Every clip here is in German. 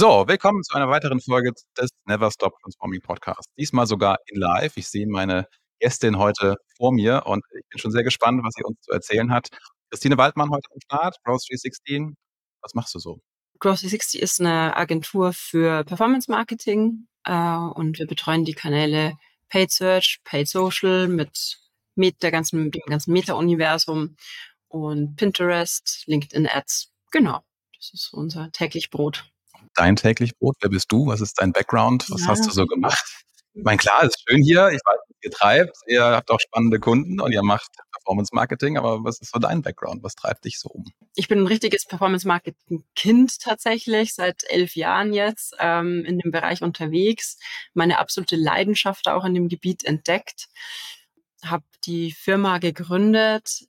So, willkommen zu einer weiteren Folge des Never Stop Transforming Podcast. Diesmal sogar in live. Ich sehe meine Gästin heute vor mir und ich bin schon sehr gespannt, was sie uns zu erzählen hat. Christine Waldmann heute am Start, Growth 316. Was machst du so? Growth 360 ist eine Agentur für Performance Marketing äh, und wir betreuen die Kanäle Paid Search, Paid Social mit, mit der ganzen, dem ganzen Meta-Universum und Pinterest, LinkedIn Ads. Genau, das ist unser täglich Brot dein täglich Brot? Wer bist du? Was ist dein Background? Was ja. hast du so gemacht? Ich meine, klar, ist schön hier. Ich weiß, ihr treibt. Ihr habt auch spannende Kunden und ihr macht Performance Marketing. Aber was ist so dein Background? Was treibt dich so um? Ich bin ein richtiges Performance Marketing Kind tatsächlich, seit elf Jahren jetzt ähm, in dem Bereich unterwegs. Meine absolute Leidenschaft auch in dem Gebiet entdeckt. Habe die Firma gegründet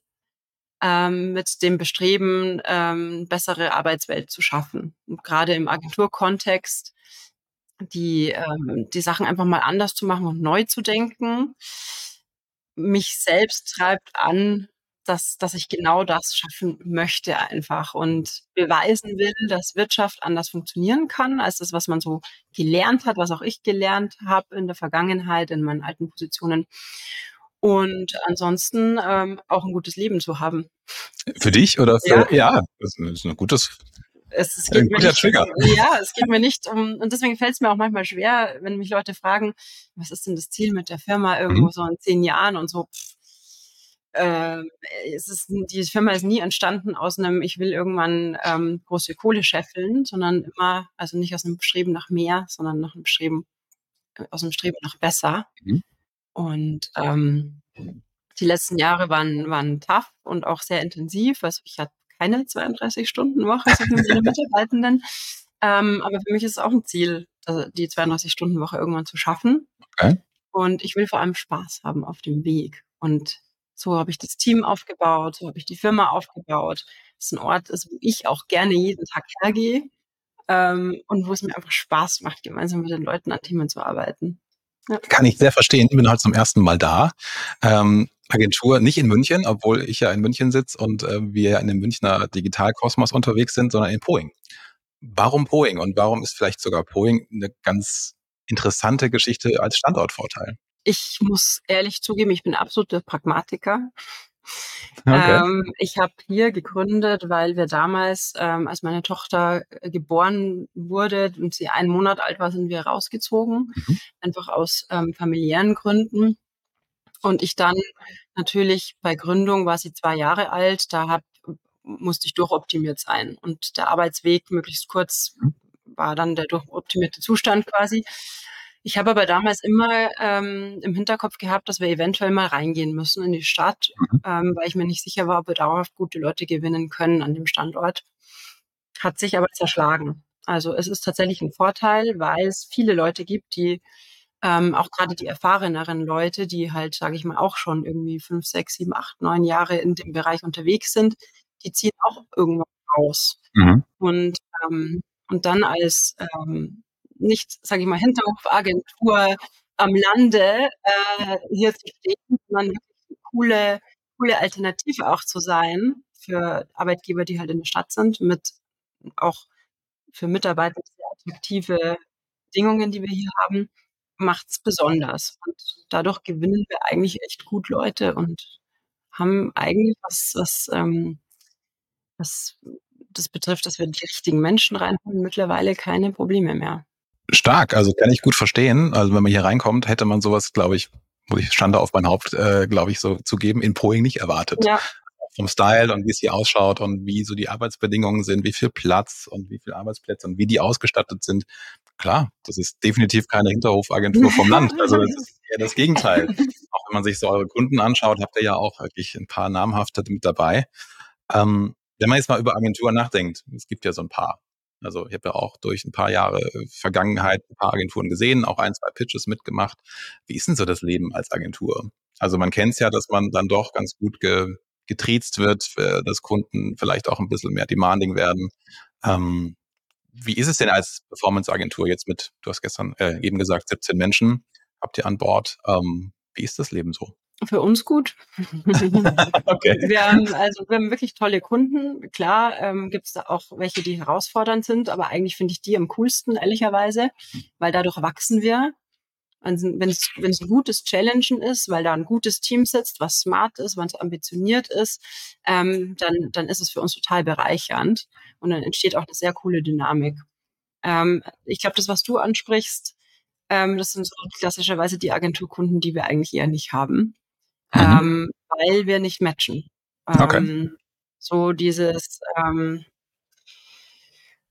ähm, mit dem Bestreben, ähm, bessere Arbeitswelt zu schaffen. Und gerade im Agenturkontext die, ähm, die Sachen einfach mal anders zu machen und neu zu denken. Mich selbst treibt an, dass, dass ich genau das schaffen möchte einfach und beweisen will, dass Wirtschaft anders funktionieren kann, als das, was man so gelernt hat, was auch ich gelernt habe in der Vergangenheit, in meinen alten Positionen und ansonsten ähm, auch ein gutes Leben zu haben. Für dich oder für, ja, ja das ist ein gutes es, es geht ein guter nicht, Trigger. Ja, es geht mir nicht um, und deswegen fällt es mir auch manchmal schwer, wenn mich Leute fragen, was ist denn das Ziel mit der Firma irgendwo mhm. so in zehn Jahren und so. Äh, es ist, die Firma ist nie entstanden aus einem, ich will irgendwann ähm, große Kohle scheffeln, sondern immer, also nicht aus einem Streben nach mehr, sondern nach einem Streben, äh, aus einem Streben nach besser. Mhm. Und ähm, die letzten Jahre waren, waren tough und auch sehr intensiv. Also ich hatte keine 32-Stunden-Woche so für meine Mitarbeitenden. Ähm, aber für mich ist es auch ein Ziel, also die 32-Stunden-Woche irgendwann zu schaffen. Okay. Und ich will vor allem Spaß haben auf dem Weg. Und so habe ich das Team aufgebaut, so habe ich die Firma aufgebaut. Das ist ein Ort, wo ich auch gerne jeden Tag hergehe ähm, und wo es mir einfach Spaß macht, gemeinsam mit den Leuten an Themen zu arbeiten. Ja. Kann ich sehr verstehen. Ich bin halt zum ersten Mal da. Ähm, Agentur nicht in München, obwohl ich ja in München sitze und äh, wir in dem Münchner Digitalkosmos unterwegs sind, sondern in Poing. Warum Poing und warum ist vielleicht sogar Poing eine ganz interessante Geschichte als Standortvorteil? Ich muss ehrlich zugeben, ich bin absoluter Pragmatiker. Okay. Ähm, ich habe hier gegründet, weil wir damals, ähm, als meine Tochter äh, geboren wurde und sie einen Monat alt war, sind wir rausgezogen, mhm. einfach aus ähm, familiären Gründen. Und ich dann natürlich bei Gründung war sie zwei Jahre alt, da hab, musste ich durchoptimiert sein. Und der Arbeitsweg möglichst kurz mhm. war dann der durchoptimierte Zustand quasi. Ich habe aber damals immer ähm, im Hinterkopf gehabt, dass wir eventuell mal reingehen müssen in die Stadt, mhm. ähm, weil ich mir nicht sicher war, ob wir dauerhaft gute Leute gewinnen können an dem Standort. Hat sich aber zerschlagen. Also es ist tatsächlich ein Vorteil, weil es viele Leute gibt, die ähm, auch gerade die erfahreneren Leute, die halt, sage ich mal, auch schon irgendwie fünf, sechs, sieben, acht, neun Jahre in dem Bereich unterwegs sind, die ziehen auch irgendwann raus. Mhm. Und, ähm, und dann als ähm, nicht, sage ich mal, Hinterhofagentur am Lande äh, hier zu stehen, sondern wirklich eine coole, coole Alternative auch zu sein für Arbeitgeber, die halt in der Stadt sind, mit auch für Mitarbeiter sehr attraktive Bedingungen, die wir hier haben, macht es besonders. Und dadurch gewinnen wir eigentlich echt gut Leute und haben eigentlich was, was, ähm, was das betrifft, dass wir die richtigen Menschen reinholen, mittlerweile keine Probleme mehr. Stark, also kann ich gut verstehen. Also wenn man hier reinkommt, hätte man sowas, glaube ich, muss ich Schande auf mein Haupt, äh, glaube ich, so zu geben, in Poing nicht erwartet. Ja. Vom Style und wie es hier ausschaut und wie so die Arbeitsbedingungen sind, wie viel Platz und wie viele Arbeitsplätze und wie die ausgestattet sind. Klar, das ist definitiv keine Hinterhofagentur vom Land. Also das ist eher das Gegenteil. Auch wenn man sich so eure Kunden anschaut, habt ihr ja auch wirklich ein paar namhafte mit dabei. Ähm, wenn man jetzt mal über Agenturen nachdenkt, es gibt ja so ein paar. Also ich habe ja auch durch ein paar Jahre Vergangenheit ein paar Agenturen gesehen, auch ein, zwei Pitches mitgemacht. Wie ist denn so das Leben als Agentur? Also man kennt es ja, dass man dann doch ganz gut ge, getriezt wird, äh, dass Kunden vielleicht auch ein bisschen mehr demanding werden. Ähm, wie ist es denn als Performance-Agentur jetzt mit, du hast gestern äh, eben gesagt, 17 Menschen habt ihr an Bord. Ähm, wie ist das Leben so? Für uns gut. okay. Wir haben also wir haben wirklich tolle Kunden. Klar ähm, gibt es da auch welche, die herausfordernd sind, aber eigentlich finde ich die am coolsten, ehrlicherweise, weil dadurch wachsen wir. Also wenn es wenn es ein gutes Challengen ist, weil da ein gutes Team sitzt, was smart ist, was ambitioniert ist, ähm, dann dann ist es für uns total bereichernd und dann entsteht auch eine sehr coole Dynamik. Ähm, ich glaube, das, was du ansprichst, ähm, das sind so klassischerweise die Agenturkunden, die wir eigentlich eher nicht haben mhm. ähm, weil wir nicht matchen. Okay. Ähm, so dieses, ähm,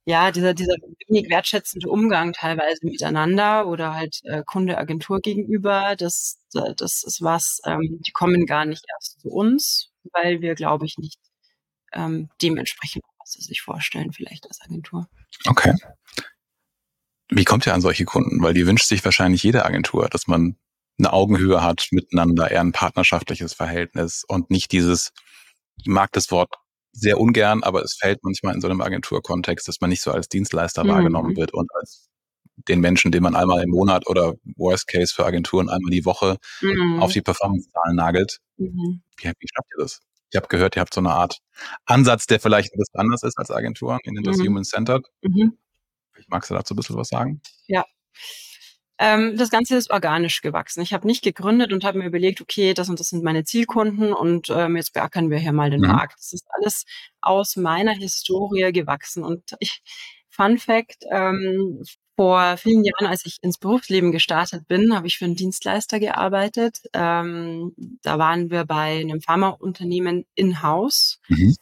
ja, dieser, dieser wenig wertschätzende Umgang teilweise miteinander oder halt äh, Kunde-Agentur gegenüber, das, das ist was, ähm, die kommen gar nicht erst zu uns, weil wir, glaube ich, nicht ähm, dementsprechend, was sie sich vorstellen, vielleicht als Agentur. Okay. Wie kommt ihr an solche Kunden? Weil die wünscht sich wahrscheinlich jede Agentur, dass man eine Augenhöhe hat miteinander, eher ein partnerschaftliches Verhältnis und nicht dieses, ich mag das Wort sehr ungern, aber es fällt manchmal in so einem Agenturkontext, dass man nicht so als Dienstleister mhm. wahrgenommen wird und als den Menschen, den man einmal im Monat oder Worst Case für Agenturen einmal die Woche mhm. auf die Performance-Zahlen nagelt. Mhm. Wie, wie schafft ihr das? Ich habe gehört, ihr habt so eine Art Ansatz, der vielleicht ein bisschen anders ist als Agenturen, in das mhm. Human-Centered. Mhm. Magst du dazu ein bisschen was sagen? Ja. Ähm, das Ganze ist organisch gewachsen. Ich habe nicht gegründet und habe mir überlegt, okay, das und das sind meine Zielkunden und ähm, jetzt beackern wir hier mal den mhm. Markt. Das ist alles aus meiner Historie gewachsen. Und ich, Fun Fact, ähm, vor vielen Jahren, als ich ins Berufsleben gestartet bin, habe ich für einen Dienstleister gearbeitet. Ähm, da waren wir bei einem Pharmaunternehmen in-house. Mhm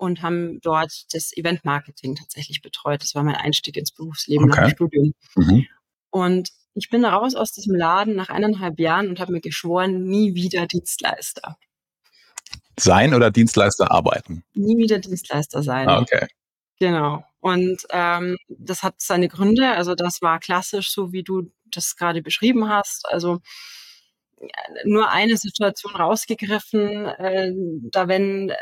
und haben dort das Event-Marketing tatsächlich betreut. Das war mein Einstieg ins Berufsleben okay. nach dem Studium. Mhm. Und ich bin raus aus diesem Laden nach eineinhalb Jahren und habe mir geschworen, nie wieder Dienstleister. Sein oder Dienstleister arbeiten? Nie wieder Dienstleister sein. Ah, okay. Genau. Und ähm, das hat seine Gründe. Also das war klassisch, so wie du das gerade beschrieben hast. Also nur eine Situation rausgegriffen, äh, da wenn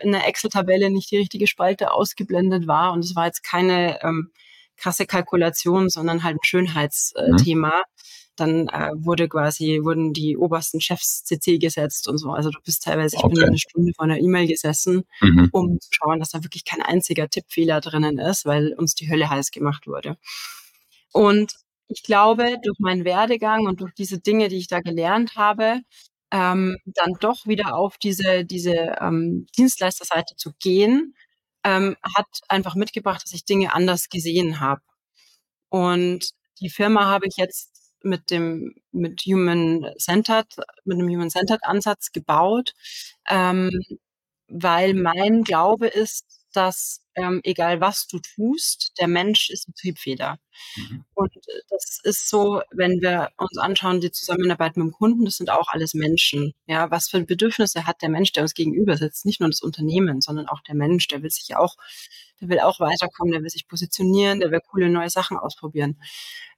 in der Excel-Tabelle nicht die richtige Spalte ausgeblendet war und es war jetzt keine ähm, krasse Kalkulation, sondern halt ein Schönheitsthema. Mhm. Dann äh, wurde quasi, wurden die obersten Chefs CC gesetzt und so. Also du bist teilweise, ich okay. bin eine Stunde vor einer E-Mail gesessen, mhm. um zu schauen, dass da wirklich kein einziger Tippfehler drinnen ist, weil uns die Hölle heiß gemacht wurde. Und ich glaube, durch meinen Werdegang und durch diese Dinge, die ich da gelernt habe, ähm, dann doch wieder auf diese, diese ähm, Dienstleisterseite zu gehen ähm, hat einfach mitgebracht, dass ich Dinge anders gesehen habe. Und die Firma habe ich jetzt mit dem mit Human Centered mit einem Human Centered Ansatz gebaut, ähm, weil mein Glaube ist, dass ähm, egal was du tust, der Mensch ist die Triebfeder. Mhm. Und äh, das ist so, wenn wir uns anschauen, die Zusammenarbeit mit dem Kunden, das sind auch alles Menschen. Ja, was für Bedürfnisse hat der Mensch, der uns gegenüber sitzt? Nicht nur das Unternehmen, sondern auch der Mensch, der will sich auch, der will auch weiterkommen, der will sich positionieren, der will coole neue Sachen ausprobieren.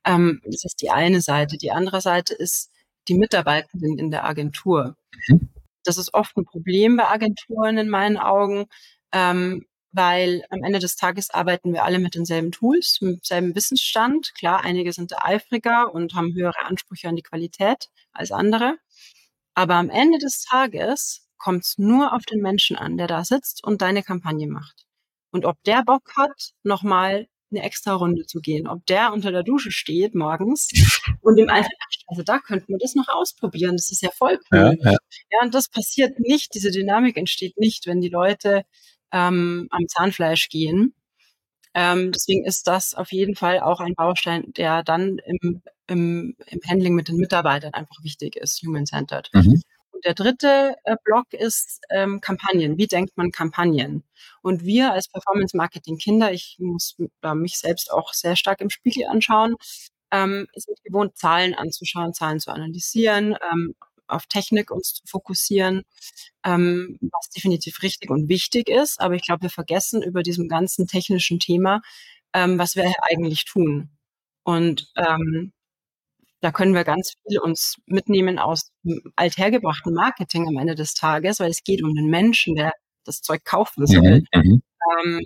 Ähm, das ist die eine Seite. Die andere Seite ist die Mitarbeitenden in der Agentur. Mhm. Das ist oft ein Problem bei Agenturen in meinen Augen. Ähm, weil am Ende des Tages arbeiten wir alle mit denselben Tools, mit demselben Wissensstand. Klar, einige sind eifriger und haben höhere Ansprüche an die Qualität als andere. Aber am Ende des Tages kommt es nur auf den Menschen an, der da sitzt und deine Kampagne macht. Und ob der Bock hat, nochmal eine extra Runde zu gehen, ob der unter der Dusche steht morgens und ihm einfach, also da könnten wir das noch ausprobieren, das ist ja voll cool. Ja, ja. ja, und das passiert nicht, diese Dynamik entsteht nicht, wenn die Leute ähm, am Zahnfleisch gehen. Ähm, deswegen ist das auf jeden Fall auch ein Baustein, der dann im, im, im Handling mit den Mitarbeitern einfach wichtig ist, human-centered. Mhm. Und der dritte äh, Block ist ähm, Kampagnen. Wie denkt man Kampagnen? Und wir als Performance Marketing Kinder, ich muss da mich selbst auch sehr stark im Spiegel anschauen, ähm, sind gewohnt, Zahlen anzuschauen, Zahlen zu analysieren, ähm, auf Technik uns zu fokussieren, ähm, was definitiv richtig und wichtig ist. Aber ich glaube, wir vergessen über diesem ganzen technischen Thema, ähm, was wir eigentlich tun. Und ähm, da können wir ganz viel uns mitnehmen aus althergebrachten Marketing am Ende des Tages, weil es geht um den Menschen, der das Zeug kaufen soll. Mhm, mhm. ähm,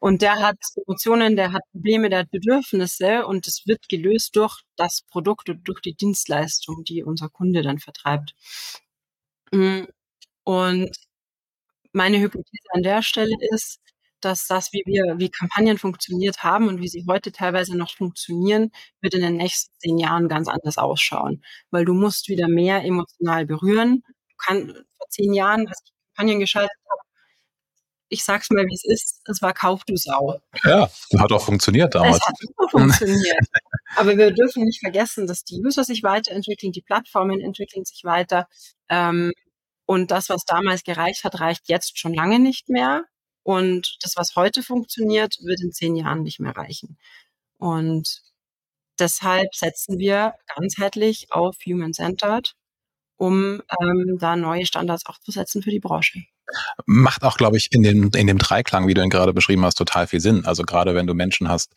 Und der hat Emotionen, der hat Probleme, der hat Bedürfnisse und es wird gelöst durch das Produkt und durch die Dienstleistung, die unser Kunde dann vertreibt. Mm, und meine Hypothese an der Stelle ist, dass das, wie wir, wie Kampagnen funktioniert haben und wie sie heute teilweise noch funktionieren, wird in den nächsten zehn Jahren ganz anders ausschauen. Weil du musst wieder mehr emotional berühren. Du kannst vor zehn Jahren, als ich Kampagnen geschaltet habe, ich sag's mal, wie es ist, es war Kauf du Sau. Ja, hat auch funktioniert damals. Es hat super funktioniert. Aber wir dürfen nicht vergessen, dass die User sich weiterentwickeln, die Plattformen entwickeln sich weiter. Ähm, und das, was damals gereicht hat, reicht jetzt schon lange nicht mehr. Und das, was heute funktioniert, wird in zehn Jahren nicht mehr reichen. Und deshalb setzen wir ganzheitlich auf Human-Centered, um ähm, da neue Standards auch zu setzen für die Branche. Macht auch, glaube ich, in dem, in dem Dreiklang, wie du ihn gerade beschrieben hast, total viel Sinn. Also gerade wenn du Menschen hast,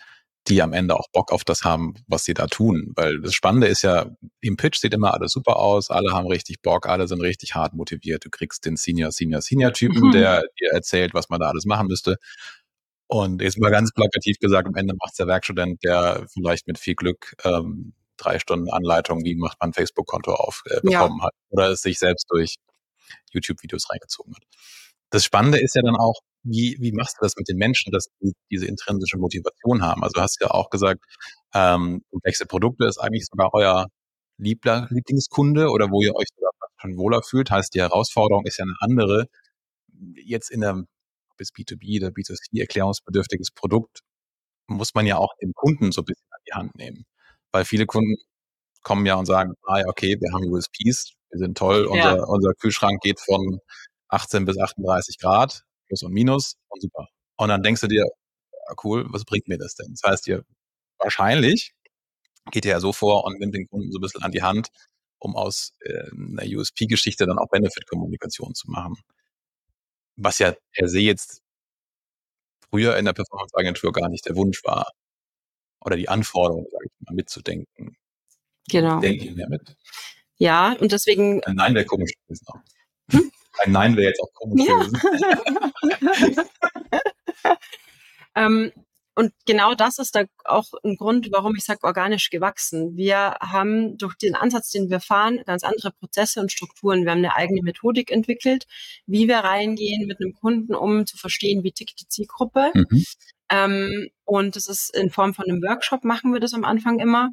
die am Ende auch Bock auf das haben, was sie da tun. Weil das Spannende ist ja, im Pitch sieht immer alles super aus, alle haben richtig Bock, alle sind richtig hart motiviert. Du kriegst den Senior, Senior, Senior-Typen, mhm. der dir erzählt, was man da alles machen müsste. Und jetzt mal ganz plakativ gesagt, am Ende macht es der Werkstudent, der vielleicht mit viel Glück ähm, drei Stunden Anleitung, wie macht man ein Facebook-Konto auf, äh, bekommen ja. hat. Oder es sich selbst durch YouTube-Videos reingezogen hat. Das Spannende ist ja dann auch, wie, wie machst du das mit den Menschen, dass die diese intrinsische Motivation haben? Also du hast ja auch gesagt, ähm, komplexe Produkte ist eigentlich sogar euer Liebler, Lieblingskunde oder wo ihr euch schon wohler fühlt. Heißt, die Herausforderung ist ja eine andere. Jetzt in einem bis B2B oder B2C erklärungsbedürftiges Produkt muss man ja auch den Kunden so ein bisschen an die Hand nehmen. Weil viele Kunden kommen ja und sagen, ah, okay, wir haben USPs, wir sind toll, ja. unser, unser Kühlschrank geht von 18 bis 38 Grad Plus und Minus und super. Und dann denkst du dir, ja, cool, was bringt mir das denn? Das heißt, ihr wahrscheinlich geht ihr ja so vor und nimmt den Kunden so ein bisschen an die Hand, um aus äh, einer USP-Geschichte dann auch Benefit-Kommunikation zu machen. Was ja per se jetzt früher in der Performance-Agentur gar nicht der Wunsch war. Oder die Anforderung, sage ich mal, mitzudenken. Genau. Denke ich mehr mit. Ja, und deswegen. Nein, wäre komisch gewesen. Hm? Ein Nein wäre jetzt auch komisch ja. gewesen. ähm, und genau das ist da auch ein Grund, warum ich sage organisch gewachsen. Wir haben durch den Ansatz, den wir fahren, ganz andere Prozesse und Strukturen. Wir haben eine eigene Methodik entwickelt, wie wir reingehen mit einem Kunden, um zu verstehen, wie tickt die Zielgruppe. Mhm. Ähm, und das ist in Form von einem Workshop, machen wir das am Anfang immer.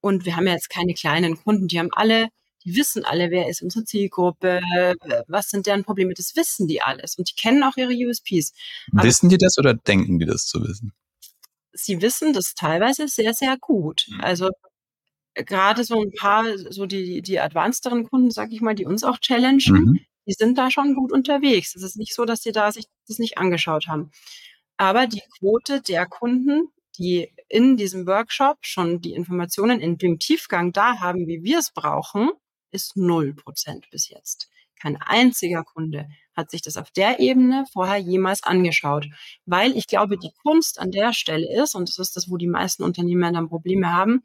Und wir haben ja jetzt keine kleinen Kunden, die haben alle die wissen alle, wer ist unsere Zielgruppe, was sind deren Probleme, das wissen die alles und die kennen auch ihre USPs. Aber wissen die das oder denken die das zu wissen? Sie wissen das teilweise sehr, sehr gut. Mhm. Also gerade so ein paar, so die, die advancederen Kunden, sag ich mal, die uns auch challengen, mhm. die sind da schon gut unterwegs. Es ist nicht so, dass sie da sich das nicht angeschaut haben. Aber die Quote der Kunden, die in diesem Workshop schon die Informationen in dem Tiefgang da haben, wie wir es brauchen, ist null Prozent bis jetzt. Kein einziger Kunde hat sich das auf der Ebene vorher jemals angeschaut, weil ich glaube, die Kunst an der Stelle ist, und das ist das, wo die meisten Unternehmer dann Probleme haben,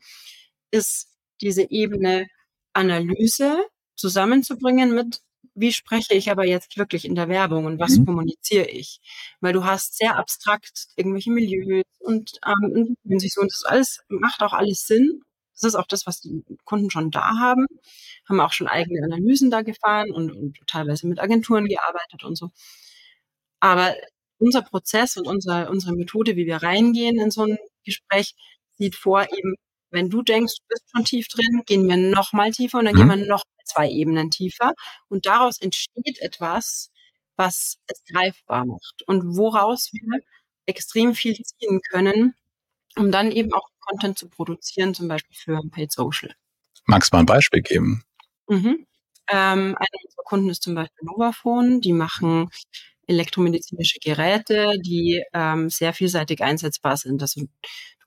ist diese Ebene Analyse zusammenzubringen mit, wie spreche ich aber jetzt wirklich in der Werbung und was mhm. kommuniziere ich? Weil du hast sehr abstrakt irgendwelche Milieus und, ähm, und das alles macht auch alles Sinn. Das ist auch das, was die Kunden schon da haben haben auch schon eigene Analysen da gefahren und, und teilweise mit Agenturen gearbeitet und so. Aber unser Prozess und unser, unsere Methode, wie wir reingehen in so ein Gespräch, sieht vor eben, wenn du denkst, du bist schon tief drin, gehen wir noch mal tiefer und dann mhm. gehen wir noch zwei Ebenen tiefer. Und daraus entsteht etwas, was es greifbar macht und woraus wir extrem viel ziehen können, um dann eben auch Content zu produzieren, zum Beispiel für Paid Social. Magst du mal ein Beispiel geben? Mhm. Ähm, einer unserer Kunden ist zum Beispiel Novafone. Die machen elektromedizinische Geräte, die ähm, sehr vielseitig einsetzbar sind. Also du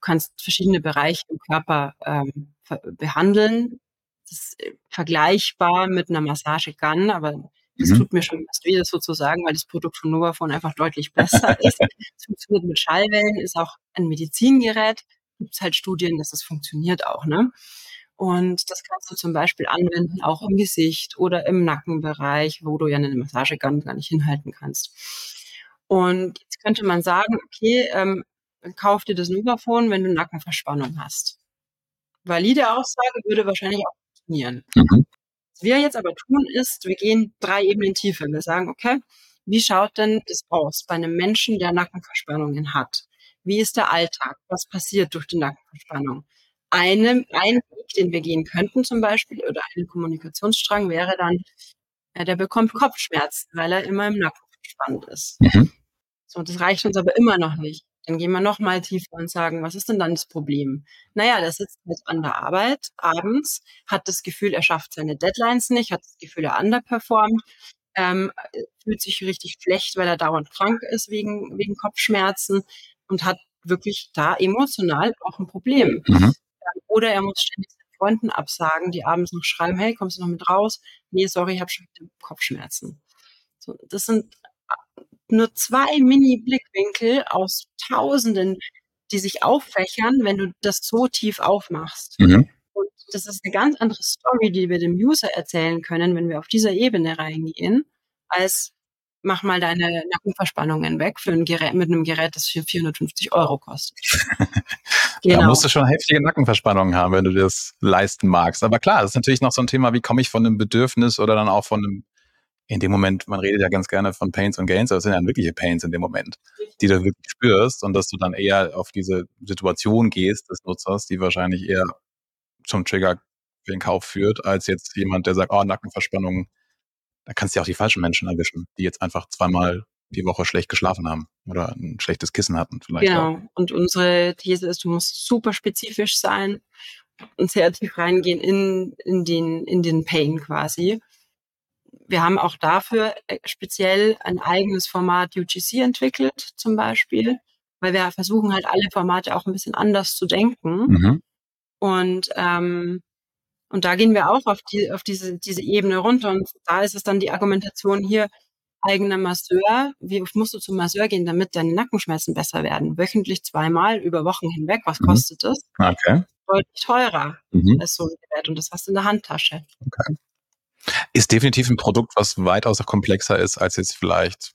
kannst verschiedene Bereiche im Körper ähm, behandeln. Das ist äh, vergleichbar mit einer Massagegun, aber das mhm. tut mir schon fast weh, das sozusagen, weil das Produkt von Novafone einfach deutlich besser ist. Es funktioniert mit Schallwellen, ist auch ein Medizingerät. Gibt es halt Studien, dass es funktioniert auch. Ne? Und das kannst du zum Beispiel anwenden, auch im Gesicht oder im Nackenbereich, wo du ja eine Massagegun gar nicht hinhalten kannst. Und jetzt könnte man sagen, okay, ähm, kauf dir das Nuvaphone, wenn du Nackenverspannung hast. Valide Aussage würde wahrscheinlich auch funktionieren. Mhm. Was wir jetzt aber tun, ist, wir gehen drei Ebenen tiefer. Wir sagen, okay, wie schaut denn das aus bei einem Menschen, der Nackenverspannungen hat? Wie ist der Alltag? Was passiert durch die Nackenverspannung? Eine, ein Weg, den wir gehen könnten zum Beispiel, oder ein Kommunikationsstrang wäre dann, ja, der bekommt Kopfschmerzen, weil er immer im Nacken verspannt ist. Mhm. So, das reicht uns aber immer noch nicht. Dann gehen wir noch mal tiefer und sagen, was ist denn dann das Problem? Naja, der sitzt jetzt an der Arbeit abends, hat das Gefühl, er schafft seine Deadlines nicht, hat das Gefühl, er underperformt, ähm, fühlt sich richtig schlecht, weil er dauernd krank ist wegen, wegen Kopfschmerzen und hat wirklich da emotional auch ein Problem. Mhm. Oder er muss ständig seinen Freunden absagen, die abends noch schreiben, hey, kommst du noch mit raus? Nee, sorry, ich habe schon Kopfschmerzen. So, das sind nur zwei Mini-Blickwinkel aus Tausenden, die sich auffächern, wenn du das so tief aufmachst. Mhm. Und das ist eine ganz andere Story, die wir dem User erzählen können, wenn wir auf dieser Ebene reingehen, als mach mal deine Nackenverspannungen weg für ein Gerät, mit einem Gerät, das für 450 Euro kostet. genau. Da musst du schon heftige Nackenverspannungen haben, wenn du dir das leisten magst. Aber klar, das ist natürlich noch so ein Thema, wie komme ich von einem Bedürfnis oder dann auch von einem in dem Moment, man redet ja ganz gerne von Pains und Gains, aber es sind ja wirkliche Pains in dem Moment, die du wirklich spürst und dass du dann eher auf diese Situation gehst des Nutzers, die wahrscheinlich eher zum Trigger für den Kauf führt, als jetzt jemand, der sagt, oh, Nackenverspannung, da kannst du ja auch die falschen Menschen erwischen, die jetzt einfach zweimal die Woche schlecht geschlafen haben oder ein schlechtes Kissen hatten vielleicht. Genau. Auch. Und unsere These ist, du musst super spezifisch sein und sehr tief reingehen in, in den, in den Pain quasi wir haben auch dafür äh, speziell ein eigenes Format UGC entwickelt, zum Beispiel, weil wir versuchen halt alle Formate auch ein bisschen anders zu denken. Mhm. Und, ähm, und da gehen wir auch auf, die, auf diese, diese Ebene runter. Und da ist es dann die Argumentation hier, eigener Masseur. Wie oft musst du zum Masseur gehen, damit deine Nackenschmerzen besser werden? Wöchentlich zweimal über Wochen hinweg. Was mhm. kostet das? Okay. Deutlich teurer mhm. als so ein Gerät. Und das hast du in der Handtasche. Okay. Ist definitiv ein Produkt, was weitaus komplexer ist als jetzt vielleicht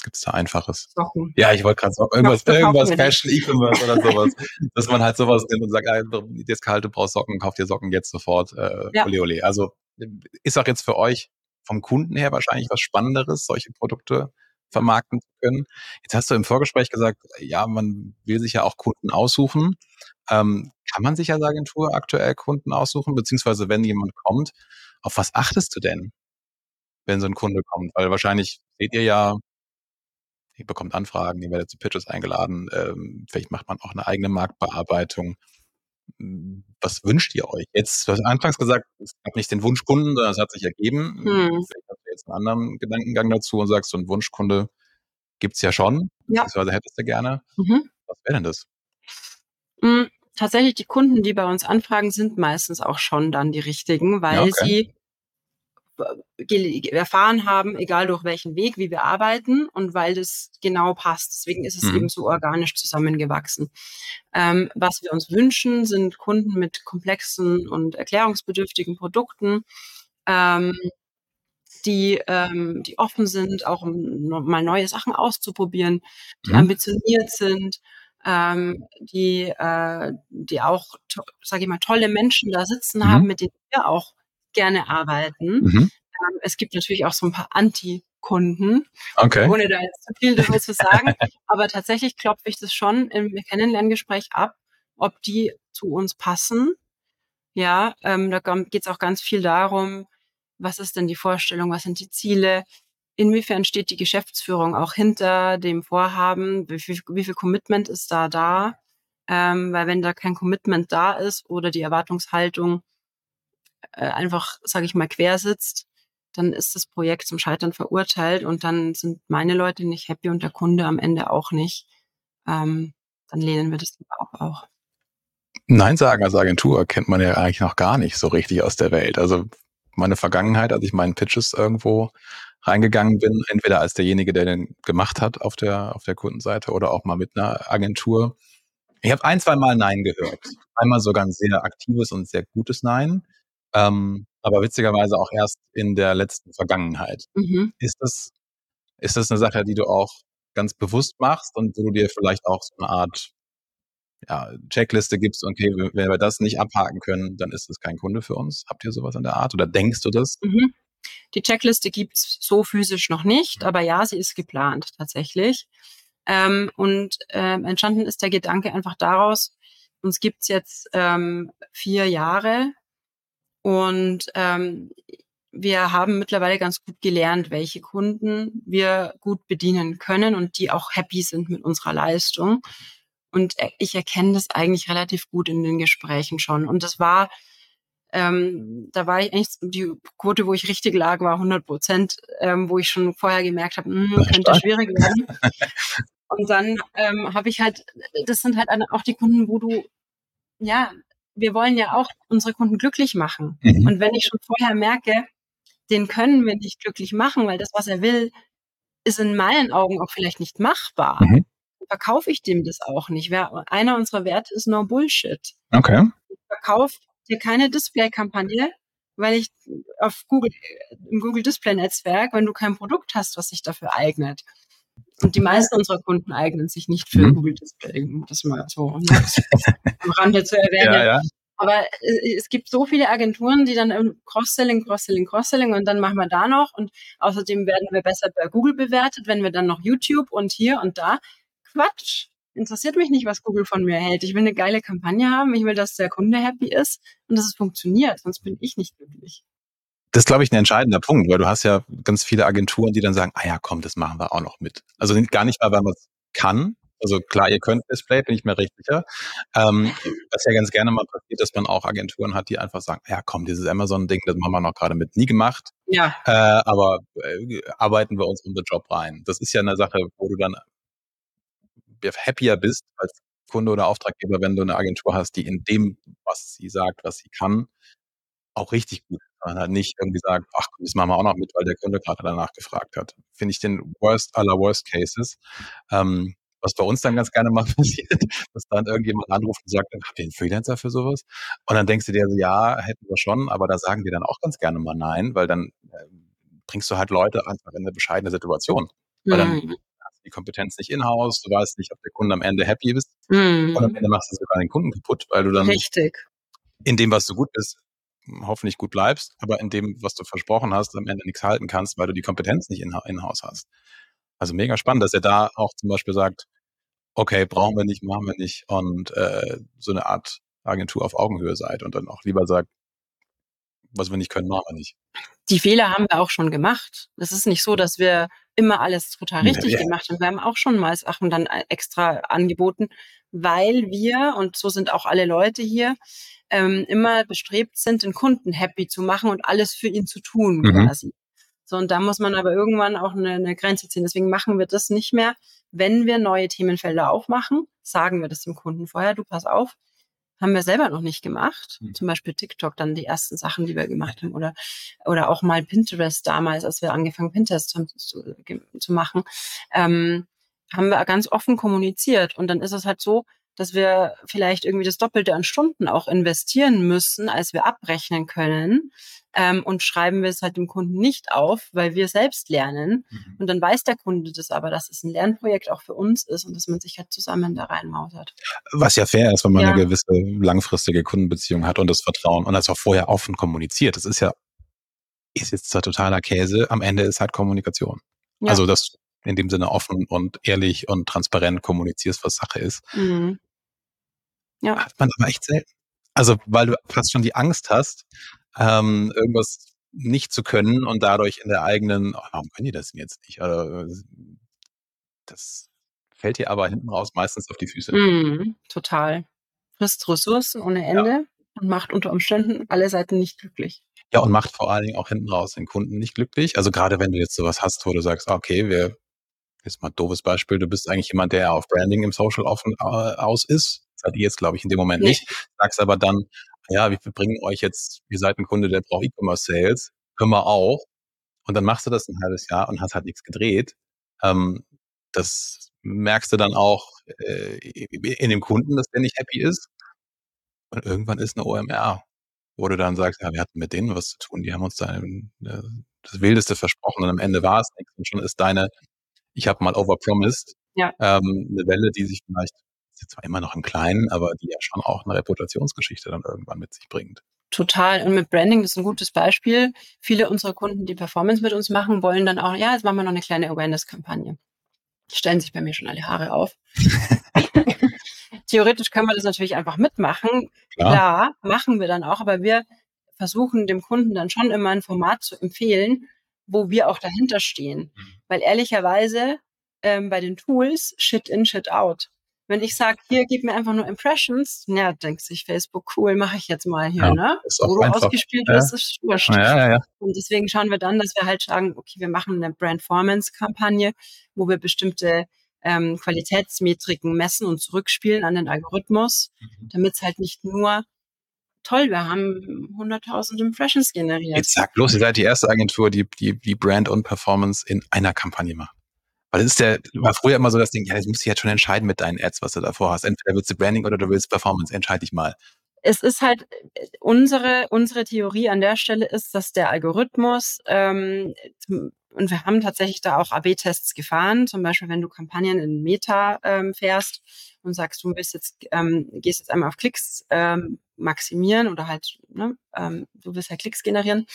was gibt's da Einfaches? Socken. Ja, ich wollte gerade sagen, irgendwas, irgendwas Fashion, E-Commerce oder sowas. dass man halt sowas nimmt und sagt, ah, jetzt kalt, du brauchst Socken, kauf dir Socken jetzt sofort. Äh, ja. Ole, ole. Also ist auch jetzt für euch vom Kunden her wahrscheinlich was Spannenderes, solche Produkte vermarkten zu können. Jetzt hast du im Vorgespräch gesagt, ja, man will sich ja auch Kunden aussuchen. Ähm, kann man sich als Agentur aktuell Kunden aussuchen? Beziehungsweise wenn jemand kommt, auf was achtest du denn, wenn so ein Kunde kommt? Weil wahrscheinlich seht ihr ja, ihr bekommt Anfragen, ihr werdet zu Pitches eingeladen, ähm, vielleicht macht man auch eine eigene Marktbearbeitung. Hm, was wünscht ihr euch? Jetzt, du hast anfangs gesagt, es gab nicht den Wunschkunden, sondern es hat sich ergeben. Hm. Vielleicht hast du jetzt einen anderen Gedankengang dazu und sagst, so ein Wunschkunde gibt's ja schon, ja. beziehungsweise hättest du gerne. Mhm. Was wäre denn das? Mhm tatsächlich die Kunden, die bei uns anfragen, sind meistens auch schon dann die richtigen, weil ja, okay. sie erfahren haben, egal durch welchen Weg, wie wir arbeiten und weil das genau passt. Deswegen ist es mhm. eben so organisch zusammengewachsen. Ähm, was wir uns wünschen, sind Kunden mit komplexen und erklärungsbedürftigen Produkten. Ähm, die, ähm, die offen sind, auch um mal neue Sachen auszuprobieren, die mhm. ambitioniert sind ähm, die, äh, die auch, sage ich mal, tolle Menschen da sitzen mhm. haben, mit denen wir auch gerne arbeiten. Mhm. Ähm, es gibt natürlich auch so ein paar Anti-Kunden, okay. ohne da jetzt zu viel darüber zu sagen. Aber tatsächlich klopfe ich das schon im Kennenlerngespräch ab, ob die zu uns passen. Ja, ähm, da geht es auch ganz viel darum, was ist denn die Vorstellung, was sind die Ziele, Inwiefern steht die Geschäftsführung auch hinter dem Vorhaben? Wie viel, wie viel Commitment ist da da? Ähm, weil wenn da kein Commitment da ist oder die Erwartungshaltung äh, einfach, sage ich mal, quer sitzt, dann ist das Projekt zum Scheitern verurteilt und dann sind meine Leute nicht happy und der Kunde am Ende auch nicht. Ähm, dann lehnen wir das auch. auch. Nein sagen als Agentur kennt man ja eigentlich noch gar nicht so richtig aus der Welt. Also meine Vergangenheit, als ich meinen Pitches irgendwo reingegangen bin, entweder als derjenige, der den gemacht hat auf der, auf der Kundenseite oder auch mal mit einer Agentur. Ich habe ein, zwei Mal Nein gehört. Einmal sogar ein sehr aktives und sehr gutes Nein, ähm, aber witzigerweise auch erst in der letzten Vergangenheit. Mhm. Ist das ist das eine Sache, die du auch ganz bewusst machst und wo du dir vielleicht auch so eine Art ja, Checkliste gibst, okay, wenn wir das nicht abhaken können, dann ist es kein Kunde für uns. Habt ihr sowas in der Art oder denkst du das? Mhm. Die Checkliste gibt's so physisch noch nicht, aber ja, sie ist geplant tatsächlich. Ähm, und ähm, entstanden ist der Gedanke einfach daraus, uns gibt's jetzt ähm, vier Jahre und ähm, wir haben mittlerweile ganz gut gelernt, welche Kunden wir gut bedienen können und die auch happy sind mit unserer Leistung. Und ich erkenne das eigentlich relativ gut in den Gesprächen schon. Und das war, ähm, da war ich eigentlich, die Quote, wo ich richtig lag, war 100 Prozent, ähm, wo ich schon vorher gemerkt habe, hm, könnte schwierig werden. Und dann ähm, habe ich halt, das sind halt auch die Kunden, wo du, ja, wir wollen ja auch unsere Kunden glücklich machen. Mhm. Und wenn ich schon vorher merke, den können wir nicht glücklich machen, weil das, was er will, ist in meinen Augen auch vielleicht nicht machbar. Mhm. Verkaufe ich dem das auch nicht. Wer, einer unserer Werte ist No Bullshit. Okay. Ich verkaufe dir keine Display-Kampagne, weil ich auf Google, im Google Display Netzwerk, wenn du kein Produkt hast, was sich dafür eignet. Und die meisten unserer Kunden eignen sich nicht für mhm. Google Display, das mal so am Rande zu erwähnen. Ja, ja. Aber äh, es gibt so viele Agenturen, die dann Cross-Selling, Cross-Selling, Cross-Selling und dann machen wir da noch und außerdem werden wir besser bei Google bewertet, wenn wir dann noch YouTube und hier und da. Quatsch. Interessiert mich nicht, was Google von mir hält. Ich will eine geile Kampagne haben. Ich will, dass der Kunde happy ist und dass es funktioniert. Sonst bin ich nicht glücklich. Das ist, glaube ich, ein entscheidender Punkt, weil du hast ja ganz viele Agenturen, die dann sagen, ah ja, komm, das machen wir auch noch mit. Also gar nicht mal, weil man es kann, also klar, ihr könnt Display, bin ich mir recht sicher. Ähm, was ja ganz gerne mal passiert, dass man auch Agenturen hat, die einfach sagen, ja komm, dieses Amazon-Ding, das haben wir noch gerade mit nie gemacht. Ja. Äh, aber äh, arbeiten wir uns um den Job rein. Das ist ja eine Sache, wo du dann happier bist als Kunde oder Auftraggeber, wenn du eine Agentur hast, die in dem, was sie sagt, was sie kann, auch richtig gut Man halt nicht irgendwie sagt, ach, das machen wir auch noch mit, weil der Kunde gerade danach gefragt hat. Finde ich den worst aller worst cases. Ähm, was bei uns dann ganz gerne mal passiert, dass dann irgendjemand anruft und sagt, habt ihr einen Freelancer für sowas? Und dann denkst du dir so, ja, hätten wir schon, aber da sagen wir dann auch ganz gerne mal nein, weil dann äh, bringst du halt Leute einfach in eine bescheidene Situation. Weil dann mhm. hast du die Kompetenz nicht in-house, du weißt nicht, ob der Kunde am Ende happy ist. Mhm. Und am Ende machst du sogar den Kunden kaputt, weil du dann Richtig. in dem, was du gut bist, hoffentlich gut bleibst, aber in dem, was du versprochen hast, am Ende nichts halten kannst, weil du die Kompetenz nicht in-house hast. Also mega spannend, dass er da auch zum Beispiel sagt, okay, brauchen wir nicht, machen wir nicht und äh, so eine Art Agentur auf Augenhöhe seid und dann auch lieber sagt, was wir nicht können, machen wir nicht. Die Fehler haben wir auch schon gemacht. Es ist nicht so, dass wir immer alles total richtig ja, ja. gemacht haben. Wir haben auch schon mal Sachen dann äh, extra angeboten, weil wir, und so sind auch alle Leute hier, ähm, immer bestrebt sind, den Kunden happy zu machen und alles für ihn zu tun mhm. quasi. So, und da muss man aber irgendwann auch eine, eine Grenze ziehen. Deswegen machen wir das nicht mehr. Wenn wir neue Themenfelder aufmachen, sagen wir das dem Kunden vorher, du pass auf, haben wir selber noch nicht gemacht. Mhm. Zum Beispiel TikTok, dann die ersten Sachen, die wir gemacht haben. Oder, oder auch mal Pinterest damals, als wir angefangen Pinterest zu, zu machen, ähm, haben wir ganz offen kommuniziert. Und dann ist es halt so, dass wir vielleicht irgendwie das Doppelte an Stunden auch investieren müssen, als wir abrechnen können. Ähm, und schreiben wir es halt dem Kunden nicht auf, weil wir selbst lernen. Mhm. Und dann weiß der Kunde das aber, dass es ein Lernprojekt auch für uns ist und dass man sich halt zusammen da reinmausert. Was ja fair ist, wenn man ja. eine gewisse langfristige Kundenbeziehung hat und das Vertrauen und das auch vorher offen kommuniziert. Das ist ja, ist jetzt zwar totaler Käse, am Ende ist halt Kommunikation. Ja. Also, dass in dem Sinne offen und ehrlich und transparent kommunizierst, was Sache ist. Mhm. Ja. Hat man aber echt selten. Also, weil du fast schon die Angst hast, ähm, irgendwas nicht zu können und dadurch in der eigenen, oh, warum können die das denn jetzt nicht? Also, das fällt dir aber hinten raus meistens auf die Füße. Mm, total. Frisst Ressourcen ohne Ende ja. und macht unter Umständen alle Seiten nicht glücklich. Ja, und macht vor allen Dingen auch hinten raus den Kunden nicht glücklich. Also gerade wenn du jetzt sowas hast, wo du sagst, okay, wir, jetzt mal ein doofes Beispiel, du bist eigentlich jemand, der auf Branding im Social offen äh, aus ist. Das hat ihr jetzt, glaube ich, in dem Moment nee. nicht. Sagst aber dann, ja, wir bringen euch jetzt, ihr seid ein Kunde, der braucht E-Commerce Sales, können wir auch. Und dann machst du das ein halbes Jahr und hast halt nichts gedreht. Ähm, das merkst du dann auch äh, in dem Kunden, dass der nicht happy ist. Und irgendwann ist eine OMR, wo du dann sagst, ja, wir hatten mit denen was zu tun, die haben uns da äh, das Wildeste versprochen und am Ende war es nichts. Und schon ist deine ich habe mal overpromised. Ja. Ähm, eine Welle, die sich vielleicht, ist zwar immer noch im Kleinen, aber die ja schon auch eine Reputationsgeschichte dann irgendwann mit sich bringt. Total. Und mit Branding ist ein gutes Beispiel. Viele unserer Kunden, die Performance mit uns machen, wollen dann auch, ja, jetzt machen wir noch eine kleine Awareness-Kampagne. Stellen sich bei mir schon alle Haare auf. Theoretisch können wir das natürlich einfach mitmachen. Klar. Klar, machen wir dann auch, aber wir versuchen dem Kunden dann schon immer ein Format zu empfehlen, wo wir auch dahinter stehen. Mhm. Weil ehrlicherweise ähm, bei den Tools Shit in, Shit out. Wenn ich sage, hier, gib mir einfach nur Impressions, ja, denkt sich Facebook, cool, mache ich jetzt mal hier, ja, ne? Wo du einfach. ausgespielt ja. wirst, ist wurscht. Ja, ja, ja. Und deswegen schauen wir dann, dass wir halt sagen, okay, wir machen eine Brand-Formance-Kampagne, wo wir bestimmte ähm, Qualitätsmetriken messen und zurückspielen an den Algorithmus, mhm. damit es halt nicht nur toll, wir haben 100.000 Impressions generiert. Jetzt sag bloß, ihr seid die erste Agentur, die, die, die Brand und Performance in einer Kampagne macht. Weil es ist der, war früher immer so das Ding, ja, das musst du jetzt schon entscheiden mit deinen Ads, was du davor hast. Entweder willst du Branding oder du willst Performance, entscheide ich mal. Es ist halt, unsere, unsere Theorie an der Stelle ist, dass der Algorithmus, ähm, und wir haben tatsächlich da auch AB-Tests gefahren, zum Beispiel, wenn du Kampagnen in Meta ähm, fährst und sagst, du willst jetzt, ähm, gehst jetzt einmal auf Klicks ähm, maximieren oder halt, ne, ähm, du willst ja Klicks generieren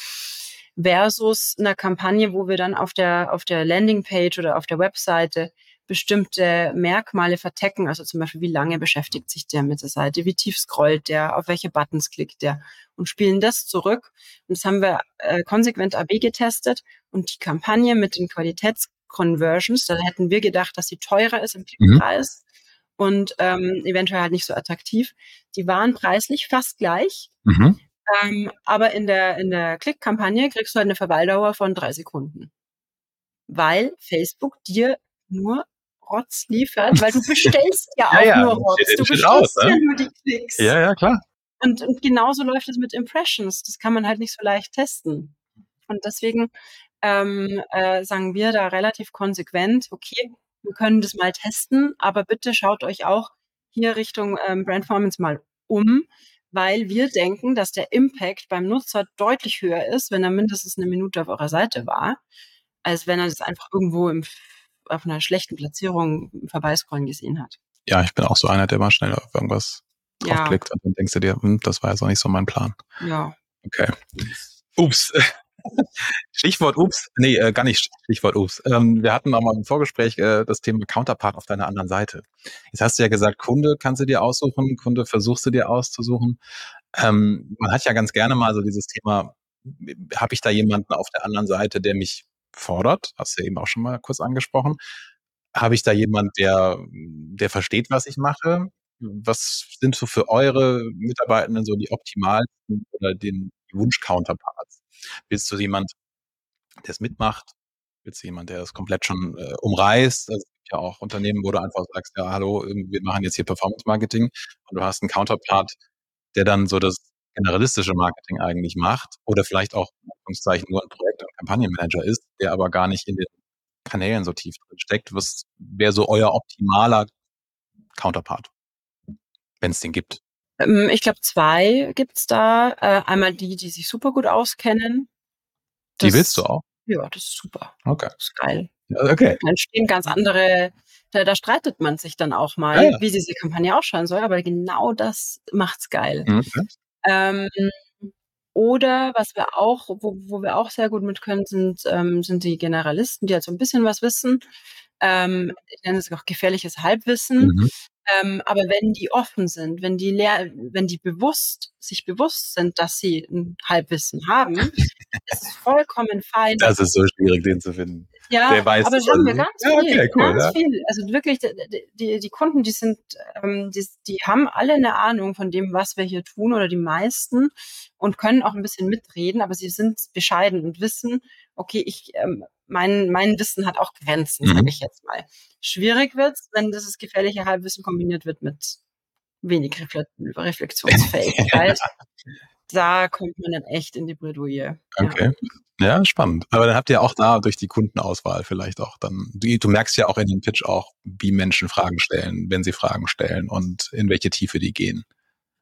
versus einer Kampagne, wo wir dann auf der, auf der Landingpage oder auf der Webseite bestimmte Merkmale vertecken, also zum Beispiel, wie lange beschäftigt sich der mit der Seite, wie tief scrollt der, auf welche Buttons klickt der und spielen das zurück. Und das haben wir äh, konsequent AB getestet und die Kampagne mit den Qualitätsconversions, da hätten wir gedacht, dass sie teurer ist im. Klickpreis mhm. und ähm, eventuell halt nicht so attraktiv. Die waren preislich fast gleich. Mhm. Ähm, aber in der, in der Klick-Kampagne kriegst du halt eine Verweildauer von drei Sekunden. Weil Facebook dir nur Rotz liefert, weil du bestellst ja auch ja, ja, nur Rotz. Du bestellst aus, ja ne? nur die Klicks. Ja, ja, klar. Und, und genauso läuft es mit Impressions. Das kann man halt nicht so leicht testen. Und deswegen ähm, äh, sagen wir da relativ konsequent, okay, wir können das mal testen, aber bitte schaut euch auch hier Richtung ähm, Brandformance mal um, weil wir denken, dass der Impact beim Nutzer deutlich höher ist, wenn er mindestens eine Minute auf eurer Seite war, als wenn er das einfach irgendwo im, auf einer schlechten Platzierung im Vorbeiscrollen gesehen hat. Ja, ich bin auch so einer, der mal schnell auf irgendwas draufklickt ja. und dann denkst du dir, hm, das war jetzt auch nicht so mein Plan. Ja. Okay. Ups. Stichwort Ups. Nee, äh, gar nicht Stichwort Ups. Ähm, wir hatten auch mal im Vorgespräch äh, das Thema Counterpart auf deiner anderen Seite. Jetzt hast du ja gesagt, Kunde kannst du dir aussuchen, Kunde versuchst du dir auszusuchen. Ähm, man hat ja ganz gerne mal so dieses Thema, habe ich da jemanden auf der anderen Seite, der mich fordert? Hast du ja eben auch schon mal kurz angesprochen. Habe ich da jemanden, der, der versteht, was ich mache? Was sind so für eure Mitarbeitenden so die optimalsten oder den Wunsch-Counterparts? Willst du jemand, der es mitmacht? Willst du jemand, der es komplett schon äh, umreißt? Also, ja auch Unternehmen, wo du einfach sagst, ja, hallo, wir machen jetzt hier Performance Marketing und du hast einen Counterpart, der dann so das generalistische Marketing eigentlich macht oder vielleicht auch in nur ein Projekt- und Kampagnenmanager ist, der aber gar nicht in den Kanälen so tief drin steckt. Was wäre so euer optimaler Counterpart, wenn es den gibt? Ähm, ich glaube, zwei gibt's da. Äh, einmal die, die sich super gut auskennen. Das, die willst du auch? Ja, das ist super. Okay. Das ist geil. Okay. Dann stehen ganz andere, da, da streitet man sich dann auch mal, ja, ja. wie diese Kampagne ausschauen soll, aber genau das macht's geil. Mhm, okay. Ähm, oder was wir auch, wo, wo wir auch sehr gut mit können, sind, ähm, sind die Generalisten, die halt so ein bisschen was wissen. Ähm, ich nenne es auch gefährliches Halbwissen. Mhm. Ähm, aber wenn die offen sind, wenn die leer, wenn die bewusst, sich bewusst sind, dass sie ein Halbwissen haben, ist es vollkommen fein. Das ist so schwierig, den zu finden. Ja, Der weiß aber das haben wir ganz viel, ja, okay, cool, ganz ja. viel. Also wirklich, die, die, Kunden, die sind, ähm, die, die haben alle eine Ahnung von dem, was wir hier tun oder die meisten und können auch ein bisschen mitreden, aber sie sind bescheiden und wissen, okay, ich ähm, mein, mein Wissen hat auch Grenzen, mhm. sage ich jetzt mal. Schwierig wird wenn dieses gefährliche Halbwissen kombiniert wird mit wenig Refle Reflexionsfähigkeit. Da kommt man dann echt in die Bredouille. Okay. Ja. ja. spannend. Aber dann habt ihr auch da durch die Kundenauswahl vielleicht auch dann, du, du merkst ja auch in dem Pitch auch, wie Menschen Fragen stellen, wenn sie Fragen stellen und in welche Tiefe die gehen.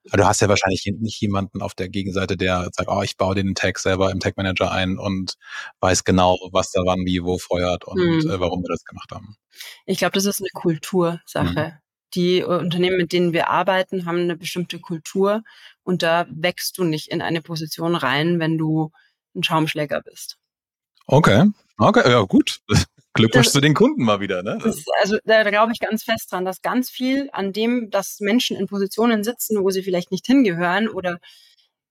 Aber du hast ja wahrscheinlich nicht jemanden auf der Gegenseite, der sagt, oh, ich baue den Tag selber im Tag Manager ein und weiß genau, was da wann wie wo feuert und mhm. äh, warum wir das gemacht haben. Ich glaube, das ist eine Kultursache. Mhm. Die Unternehmen, mit denen wir arbeiten, haben eine bestimmte Kultur und da wächst du nicht in eine Position rein, wenn du ein Schaumschläger bist. Okay, okay, ja gut. Glückwunsch zu den Kunden mal wieder. Ne? Das, also da glaube ich ganz fest dran, dass ganz viel an dem, dass Menschen in Positionen sitzen, wo sie vielleicht nicht hingehören oder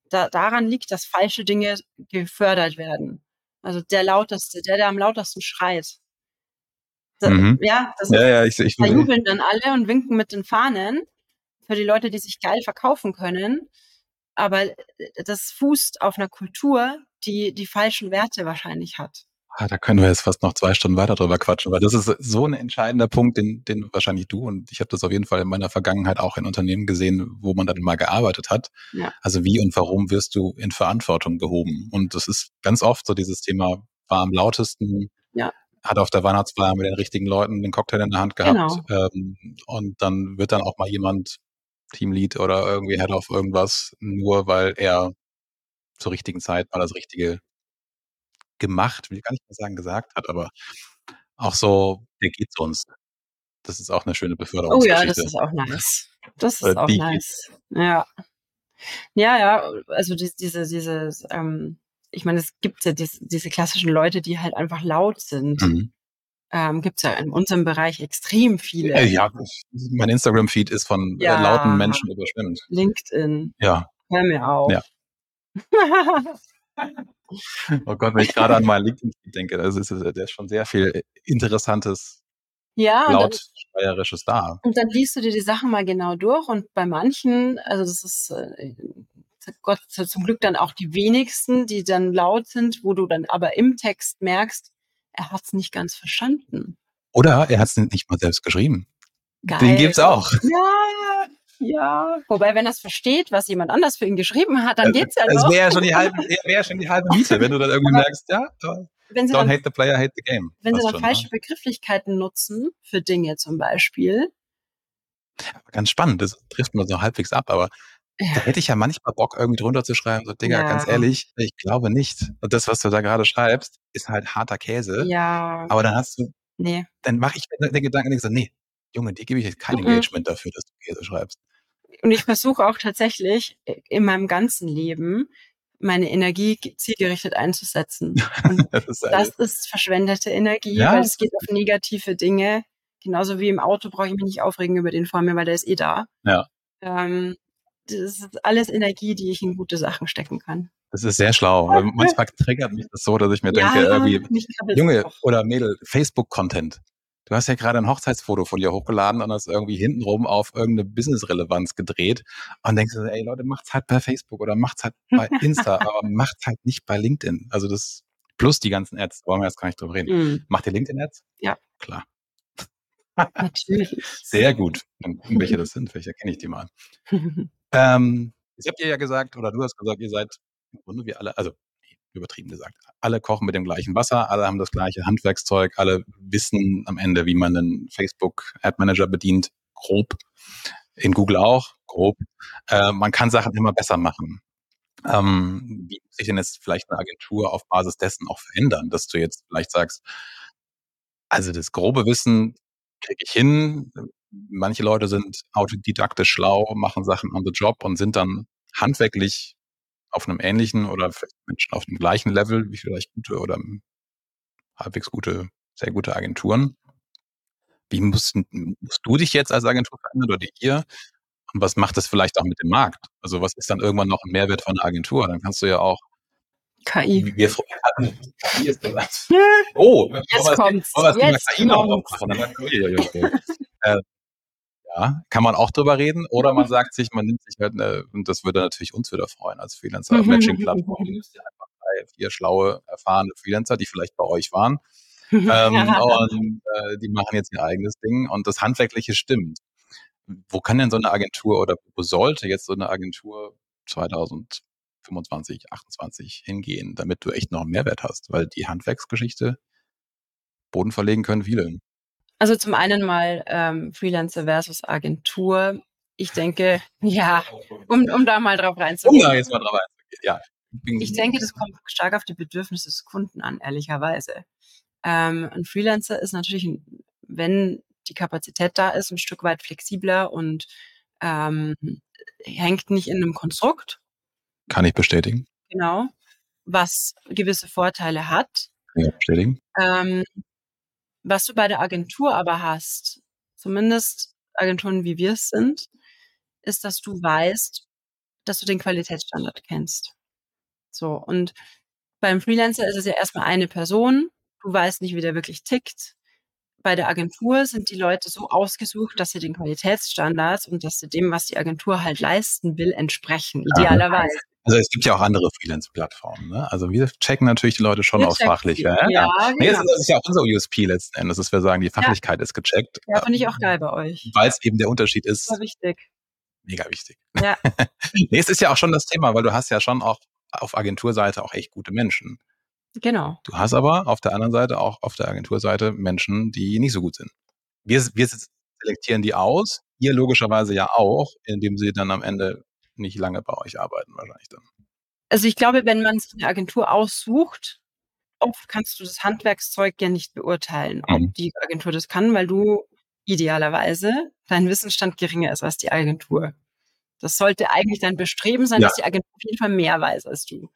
da, daran liegt, dass falsche Dinge gefördert werden. Also der lauteste, der, der am lautesten schreit. Da, mhm. Ja, das ja, ist, ja, ich, ich, da jubeln dann alle und winken mit den Fahnen für die Leute, die sich geil verkaufen können. Aber das fußt auf einer Kultur, die die falschen Werte wahrscheinlich hat. Ah, da können wir jetzt fast noch zwei Stunden weiter drüber quatschen, weil das ist so ein entscheidender Punkt, den, den wahrscheinlich du und ich habe das auf jeden Fall in meiner Vergangenheit auch in Unternehmen gesehen, wo man dann mal gearbeitet hat. Ja. Also wie und warum wirst du in Verantwortung gehoben? Und das ist ganz oft so dieses Thema, war am lautesten, ja. hat auf der Weihnachtsfeier mit den richtigen Leuten den Cocktail in der Hand gehabt genau. ähm, und dann wird dann auch mal jemand Teamlead oder irgendwie Head of irgendwas, nur weil er zur richtigen Zeit mal das Richtige gemacht, will ich gar nicht mehr sagen gesagt hat, aber auch so, der geht sonst. Das ist auch eine schöne Beförderung. Oh ja, das ist auch nice. Das ist auch nice. Ja. Ja, ja, also diese, diese, diese ähm, ich meine, es gibt ja diese, diese klassischen Leute, die halt einfach laut sind. Mhm. Ähm, gibt es ja in unserem Bereich extrem viele. Äh, ja, mein Instagram-Feed ist von äh, ja, lauten Menschen überschwemmt. LinkedIn. Ja. Hör mir auf. Ja. Oh Gott, wenn ich gerade an meinen LinkedIn denke, das ist, der ist schon sehr viel Interessantes, ja, lautsteuerisches da. Und dann liest du dir die Sachen mal genau durch und bei manchen, also das ist äh, Gott zum Glück dann auch die wenigsten, die dann laut sind, wo du dann aber im Text merkst, er hat es nicht ganz verstanden. Oder er hat es nicht mal selbst geschrieben. Geil. Den gibt's auch. Ja, ja, wobei, wenn er es versteht, was jemand anders für ihn geschrieben hat, dann äh, geht's ja noch. Das wäre schon die halbe, wäre schon die halbe Miete, wenn du dann irgendwie merkst, ja, wenn sie don't dann, hate the player, hate the game. Wenn sie dann schon, falsche ne? Begrifflichkeiten nutzen für Dinge zum Beispiel. Ganz spannend, das trifft man so halbwegs ab, aber ja. da hätte ich ja manchmal Bock, irgendwie drunter zu schreiben, so, Digga, ja. ganz ehrlich, ich glaube nicht. Und das, was du da gerade schreibst, ist halt harter Käse. Ja. Aber dann hast du, nee. dann mache ich mir den Gedanken, so, nee, Junge, dir gebe ich jetzt kein mhm. Engagement dafür, dass du Käse schreibst. Und ich versuche auch tatsächlich äh, in meinem ganzen Leben meine Energie zielgerichtet einzusetzen. Und das, ist, das ist verschwendete Energie, ja. weil es geht auf negative Dinge. Genauso wie im Auto brauche ich mich nicht aufregen über den vor mir, weil der ist eh da. Ja. Ähm, das ist alles Energie, die ich in gute Sachen stecken kann. Das ist sehr schlau. manchmal triggert mich das so, dass ich mir ja, denke, irgendwie, Junge oder Mädel, Facebook-Content. Du hast ja gerade ein Hochzeitsfoto von dir hochgeladen und das irgendwie hintenrum auf irgendeine Business-Relevanz gedreht und denkst ey Leute, macht's halt bei Facebook oder macht's halt bei Insta, aber macht's halt nicht bei LinkedIn. Also das plus die ganzen Ads, wollen wir jetzt gar nicht drüber reden. Mm. Macht ihr LinkedIn-Ads? Ja. Klar. Natürlich. Sehr gut. welche das sind, welche kenne ich die mal. Ähm, ich habe dir ja gesagt, oder du hast gesagt, ihr seid im Grunde wie alle, also übertrieben gesagt. Alle kochen mit dem gleichen Wasser, alle haben das gleiche Handwerkszeug, alle wissen am Ende, wie man einen Facebook Ad Manager bedient, grob. In Google auch, grob. Äh, man kann Sachen immer besser machen. Ähm, wie muss sich denn jetzt vielleicht eine Agentur auf Basis dessen auch verändern, dass du jetzt vielleicht sagst, also das grobe Wissen kriege ich hin. Manche Leute sind autodidaktisch schlau, machen Sachen on the job und sind dann handwerklich auf einem ähnlichen oder Menschen auf dem gleichen Level wie vielleicht gute oder halbwegs gute, sehr gute Agenturen. Wie musst, musst du dich jetzt als Agentur verändern oder ihr? Und was macht das vielleicht auch mit dem Markt? Also was ist dann irgendwann noch ein Mehrwert von einer Agentur? Dann kannst du ja auch KI. Wir, KI ist das. Oh, jetzt kommt's. Jetzt KI noch äh, ja, kann man auch drüber reden. Oder man sagt sich, man nimmt sich halt, eine, und das würde natürlich uns wieder freuen als Freelancer, mhm. Matching-Plattform. Du nimmst dir einfach drei, vier schlaue, erfahrene Freelancer, die vielleicht bei euch waren. ähm, und äh, die machen jetzt ihr eigenes Ding und das Handwerkliche stimmt. Wo kann denn so eine Agentur oder wo sollte jetzt so eine Agentur 2025, 28 hingehen, damit du echt noch einen Mehrwert hast? Weil die Handwerksgeschichte, Boden verlegen können viele. Also zum einen mal ähm, Freelancer versus Agentur. Ich denke, ja, um, um da mal drauf reinzugehen. Um da jetzt mal drauf reinzugehen, ja. Ich denke, das kommt stark auf die Bedürfnisse des Kunden an, ehrlicherweise. Ähm, ein Freelancer ist natürlich, wenn die Kapazität da ist, ein Stück weit flexibler und ähm, hängt nicht in einem Konstrukt. Kann ich bestätigen. Genau. Was gewisse Vorteile hat. Kann ich bestätigen. Ähm, was du bei der Agentur aber hast, zumindest Agenturen wie wir es sind, ist, dass du weißt, dass du den Qualitätsstandard kennst. So. Und beim Freelancer ist es ja erstmal eine Person. Du weißt nicht, wie der wirklich tickt. Bei der Agentur sind die Leute so ausgesucht, dass sie den Qualitätsstandards und dass sie dem, was die Agentur halt leisten will, entsprechen, idealerweise. Also es gibt ja auch andere Freelance-Plattformen. Ne? Also wir checken natürlich die Leute schon wir aufs Fachliche. Ja, ja. Genau. Nee, das ist ja auch unser USP letzten Endes, dass wir sagen, die Fachlichkeit ja. ist gecheckt. Ja, finde ich auch geil bei euch. Weil es eben der Unterschied ist. War wichtig. Mega wichtig. Ja. nee, es ist ja auch schon das Thema, weil du hast ja schon auch auf Agenturseite auch echt gute Menschen. Genau. Du hast aber auf der anderen Seite auch auf der Agenturseite Menschen, die nicht so gut sind. Wir, wir selektieren die aus, ihr logischerweise ja auch, indem sie dann am Ende nicht lange bei euch arbeiten, wahrscheinlich dann. Also ich glaube, wenn man sich eine Agentur aussucht, oft kannst du das Handwerkszeug ja nicht beurteilen, ob mhm. die Agentur das kann, weil du idealerweise dein Wissensstand geringer ist als die Agentur. Das sollte eigentlich dein Bestreben sein, ja. dass die Agentur auf jeden Fall mehr weiß als du.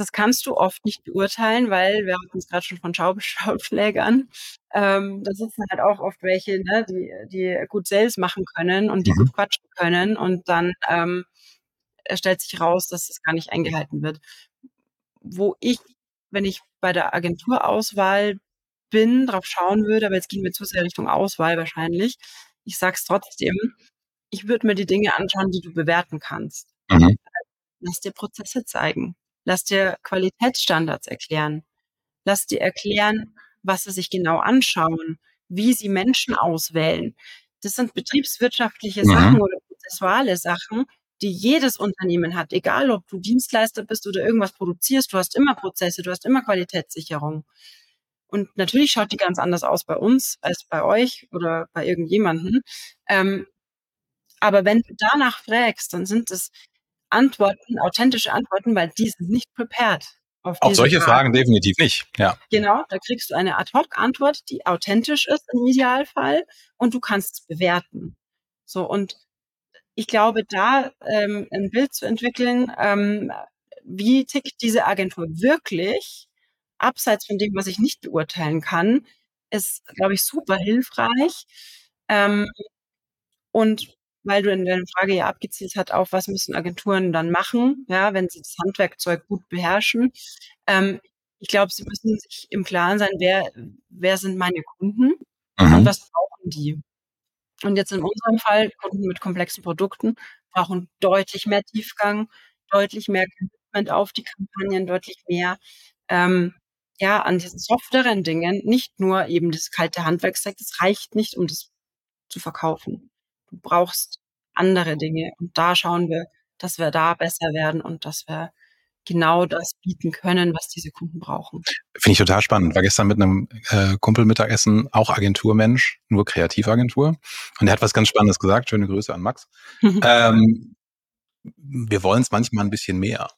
Das kannst du oft nicht beurteilen, weil wir hatten es gerade schon von Schaufschlägern. Ähm, da sitzen halt auch oft welche, ne, die, die gut Sales machen können und die mhm. gut quatschen können und dann ähm, stellt sich raus, dass es gar nicht eingehalten wird. Wo ich, wenn ich bei der Agenturauswahl bin, drauf schauen würde, aber jetzt gehen wir zu sehr Richtung Auswahl wahrscheinlich. Ich sag's trotzdem, ich würde mir die Dinge anschauen, die du bewerten kannst. Mhm. Lass dir Prozesse zeigen. Lass dir Qualitätsstandards erklären. Lass dir erklären, was sie sich genau anschauen, wie sie Menschen auswählen. Das sind betriebswirtschaftliche mhm. Sachen oder prozessuale Sachen, die jedes Unternehmen hat, egal ob du Dienstleister bist oder irgendwas produzierst, du hast immer Prozesse, du hast immer Qualitätssicherung. Und natürlich schaut die ganz anders aus bei uns als bei euch oder bei irgendjemanden. Ähm, aber wenn du danach fragst, dann sind es Antworten, authentische Antworten, weil die sind nicht prepared. Auf, auf solche Fragen. Fragen. definitiv nicht, ja. Genau, da kriegst du eine Ad-Hoc-Antwort, die authentisch ist im Idealfall und du kannst es bewerten. So, und ich glaube, da ähm, ein Bild zu entwickeln, ähm, wie tickt diese Agentur wirklich, abseits von dem, was ich nicht beurteilen kann, ist, glaube ich, super hilfreich. Ähm, und weil du in deiner Frage ja abgezielt hast auf, was müssen Agenturen dann machen, ja, wenn sie das Handwerkzeug gut beherrschen. Ähm, ich glaube, sie müssen sich im Klaren sein, wer, wer sind meine Kunden mhm. und was brauchen die. Und jetzt in unserem Fall, Kunden mit komplexen Produkten brauchen deutlich mehr Tiefgang, deutlich mehr Commitment auf die Kampagnen, deutlich mehr ähm, ja, an diesen softeren Dingen, nicht nur eben das kalte Handwerkszeug, das reicht nicht, um das zu verkaufen. Du brauchst andere Dinge. Und da schauen wir, dass wir da besser werden und dass wir genau das bieten können, was diese Kunden brauchen. Finde ich total spannend. War gestern mit einem äh, Kumpel Mittagessen, auch Agenturmensch, nur Kreativagentur. Und er hat was ganz Spannendes gesagt. Schöne Grüße an Max. ähm, wir wollen es manchmal ein bisschen mehr.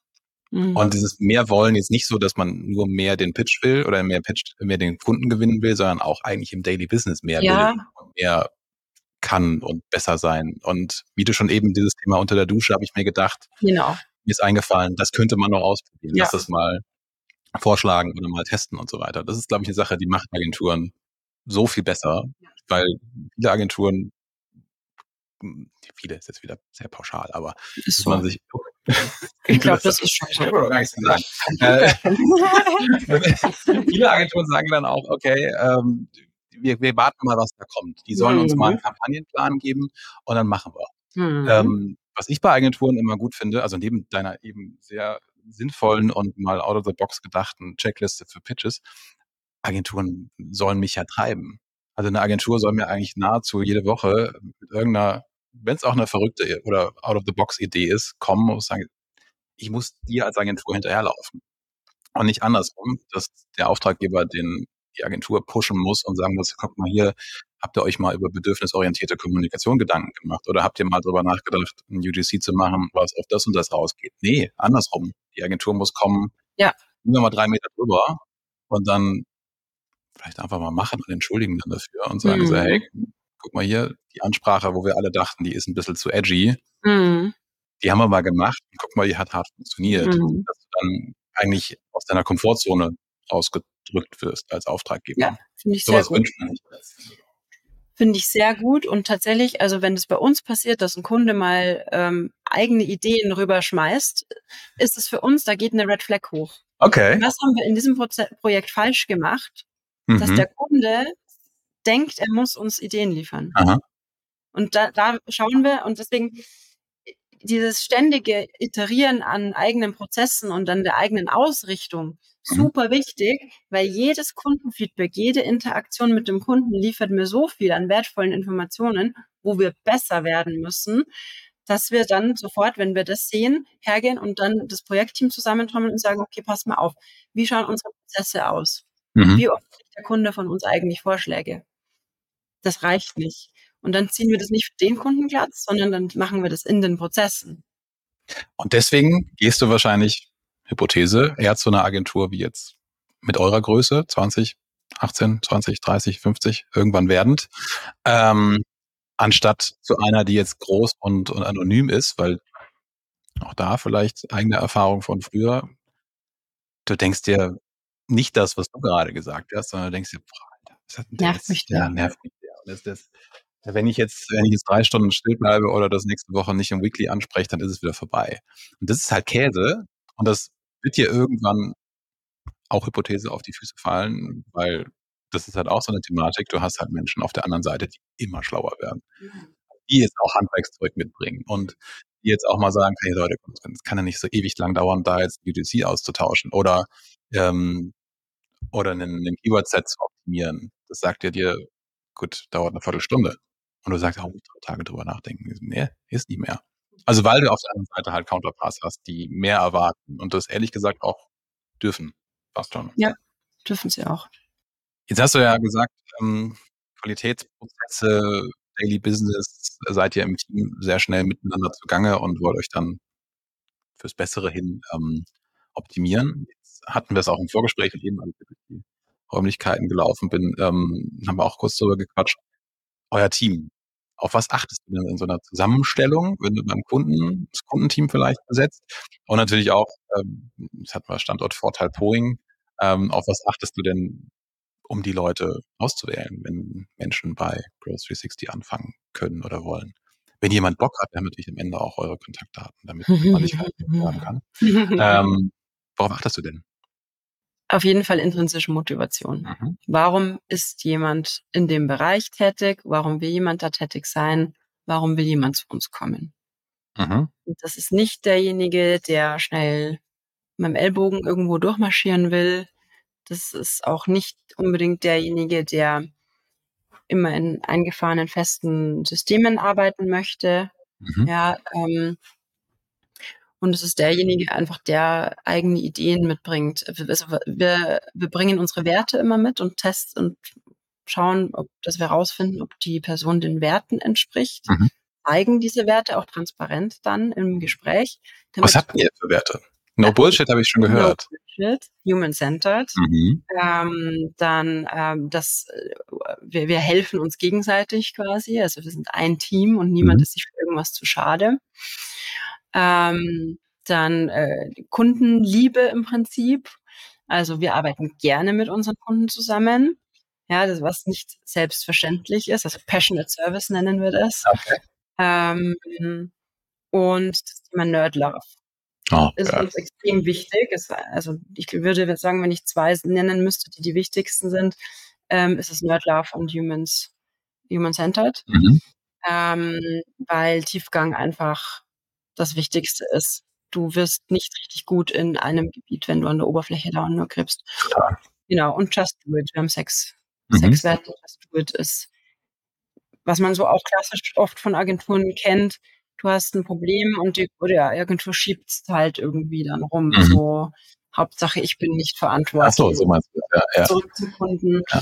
Mhm. Und dieses mehr wollen jetzt nicht so, dass man nur mehr den Pitch will oder mehr Pitch, mehr den Kunden gewinnen will, sondern auch eigentlich im Daily Business mehr ja. will und mehr kann und besser sein. Und wie du schon eben dieses Thema unter der Dusche, habe ich mir gedacht, genau. mir ist eingefallen, das könnte man noch ausprobieren. Ja. Lass das mal vorschlagen oder mal testen und so weiter. Das ist, glaube ich, eine Sache, die macht Agenturen so viel besser, weil viele Agenturen, viele ist jetzt wieder sehr pauschal, aber ist so. man sich ich glaube, das ist schon so. Gar nichts sagen. Äh, viele Agenturen sagen dann auch, okay, ähm, wir, wir warten mal, was da kommt. Die sollen uns mal einen mhm. Kampagnenplan geben und dann machen wir. Mhm. Ähm, was ich bei Agenturen immer gut finde, also neben deiner eben sehr sinnvollen und mal out of the box gedachten Checkliste für Pitches, Agenturen sollen mich ja treiben. Also eine Agentur soll mir eigentlich nahezu jede Woche mit irgendeiner, wenn es auch eine verrückte oder out of the box Idee ist, kommen und sagen, ich muss dir als Agentur hinterherlaufen. Und nicht andersrum, dass der Auftraggeber den die Agentur pushen muss und sagen muss, guck mal hier, Habt ihr euch mal über bedürfnisorientierte Kommunikation Gedanken gemacht? Oder habt ihr mal darüber nachgedacht, ein UGC zu machen, was auf das und das rausgeht? Nee, andersrum. Die Agentur muss kommen, ja. immer mal drei Meter drüber und dann vielleicht einfach mal machen und entschuldigen dann dafür und sagen mhm. so, hey, guck mal hier, die Ansprache, wo wir alle dachten, die ist ein bisschen zu edgy, mhm. die haben wir mal gemacht und guck mal, die hat hart funktioniert. Mhm. Dass du dann eigentlich aus deiner Komfortzone rausgedrückt wirst als Auftraggeber. Ja, finde ich so sehr gut. Finde ich sehr gut und tatsächlich, also wenn es bei uns passiert, dass ein Kunde mal ähm, eigene Ideen rüberschmeißt, ist es für uns, da geht eine Red Flag hoch. Okay. Was haben wir in diesem Proze Projekt falsch gemacht, mhm. dass der Kunde denkt, er muss uns Ideen liefern. Aha. Und da, da schauen wir und deswegen dieses ständige Iterieren an eigenen Prozessen und an der eigenen Ausrichtung mhm. super wichtig, weil jedes Kundenfeedback, jede Interaktion mit dem Kunden liefert mir so viel an wertvollen Informationen, wo wir besser werden müssen, dass wir dann sofort, wenn wir das sehen, hergehen und dann das Projektteam zusammentrommeln und sagen, okay, pass mal auf, wie schauen unsere Prozesse aus? Mhm. Wie oft kriegt der Kunde von uns eigentlich Vorschläge? Das reicht nicht. Und dann ziehen wir das nicht für den Kunden glatt, sondern dann machen wir das in den Prozessen. Und deswegen gehst du wahrscheinlich, Hypothese, eher zu einer Agentur wie jetzt mit eurer Größe, 20, 18, 20, 30, 50, irgendwann werdend, ähm, anstatt zu einer, die jetzt groß und, und anonym ist, weil auch da vielleicht eigene Erfahrung von früher. Du denkst dir nicht das, was du gerade gesagt hast, sondern du denkst dir, boah, das hat nervt mich ja, nervt mich sehr. Das, das, wenn ich jetzt, wenn ich jetzt drei Stunden still bleibe oder das nächste Woche nicht im Weekly anspreche, dann ist es wieder vorbei. Und das ist halt Käse und das wird dir irgendwann auch Hypothese auf die Füße fallen, weil das ist halt auch so eine Thematik. Du hast halt Menschen auf der anderen Seite, die immer schlauer werden, die jetzt auch Handwerkszeug mitbringen und die jetzt auch mal sagen, hey Leute, es kann ja nicht so ewig lang dauern, da jetzt UTC auszutauschen oder ähm, oder einen, einen Keyword-Set zu optimieren. Das sagt ja dir, gut, dauert eine Viertelstunde. Und du sagst, oh, ich drei Tage drüber nachdenken. Nee, ist nicht mehr. Also weil du auf der anderen Seite halt Counterparts hast, die mehr erwarten und das ehrlich gesagt auch dürfen. Passt schon. Ja, dürfen sie auch. Jetzt hast du ja gesagt, ähm, Qualitätsprozesse, Daily Business, seid ihr im Team sehr schnell miteinander zugange und wollt euch dann fürs Bessere hin ähm, optimieren. Jetzt hatten wir es auch im Vorgespräch und eben, als ich durch die Räumlichkeiten gelaufen bin, ähm, haben wir auch kurz darüber gequatscht euer Team? Auf was achtest du denn in so einer Zusammenstellung, wenn du beim Kunden, das Kundenteam vielleicht besetzt? Und natürlich auch, ähm, das hatten wir Standortvorteil Poing, ähm, auf was achtest du denn, um die Leute auszuwählen, wenn Menschen bei Growth 360 anfangen können oder wollen? Wenn jemand Bock hat, dann natürlich am Ende auch eure Kontaktdaten, damit man sich halt hören kann. Ähm, worauf achtest du denn? Auf jeden Fall intrinsische Motivation. Mhm. Warum ist jemand in dem Bereich tätig? Warum will jemand da tätig sein? Warum will jemand zu uns kommen? Mhm. Das ist nicht derjenige, der schnell mit dem Ellbogen irgendwo durchmarschieren will. Das ist auch nicht unbedingt derjenige, der immer in eingefahrenen festen Systemen arbeiten möchte. Mhm. Ja, ähm, und es ist derjenige einfach, der eigene Ideen mitbringt. Also wir, wir bringen unsere Werte immer mit und testen und schauen, ob, dass wir herausfinden, ob die Person den Werten entspricht. Mhm. Zeigen diese Werte auch transparent dann im Gespräch. Was habt ihr für Werte? No Bullshit habe ich schon gehört. No Bullshit, Human-Centered. Mhm. Ähm, dann ähm, das, äh, wir, wir helfen uns gegenseitig quasi. Also wir sind ein Team und niemand mhm. ist sich für irgendwas zu schade. Ähm, dann äh, Kundenliebe im Prinzip. Also wir arbeiten gerne mit unseren Kunden zusammen. Ja, das was nicht selbstverständlich ist. Also Passionate Service nennen wir das. Okay. Ähm, und das Thema Nerd Love. Oh, ist uns extrem wichtig. Es, also ich würde sagen, wenn ich zwei nennen müsste, die die wichtigsten sind, ähm, ist es Nerd Love und Humans, Human Centered. Mhm. Ähm, weil Tiefgang einfach das Wichtigste ist. Du wirst nicht richtig gut in einem Gebiet, wenn du an der Oberfläche da nur kriegst. Total. Genau, und Just Do It. Wir haben Sex. Mhm. Sexwerte, Just Do It ist, was man so auch klassisch oft von Agenturen kennt. Du hast ein Problem und die, oder Agentur schiebt es halt irgendwie dann rum. Mhm. So, Hauptsache, ich bin nicht verantwortlich. Ach so, so meinst du. Ja, ja. Zurück zum Kunden. Ja.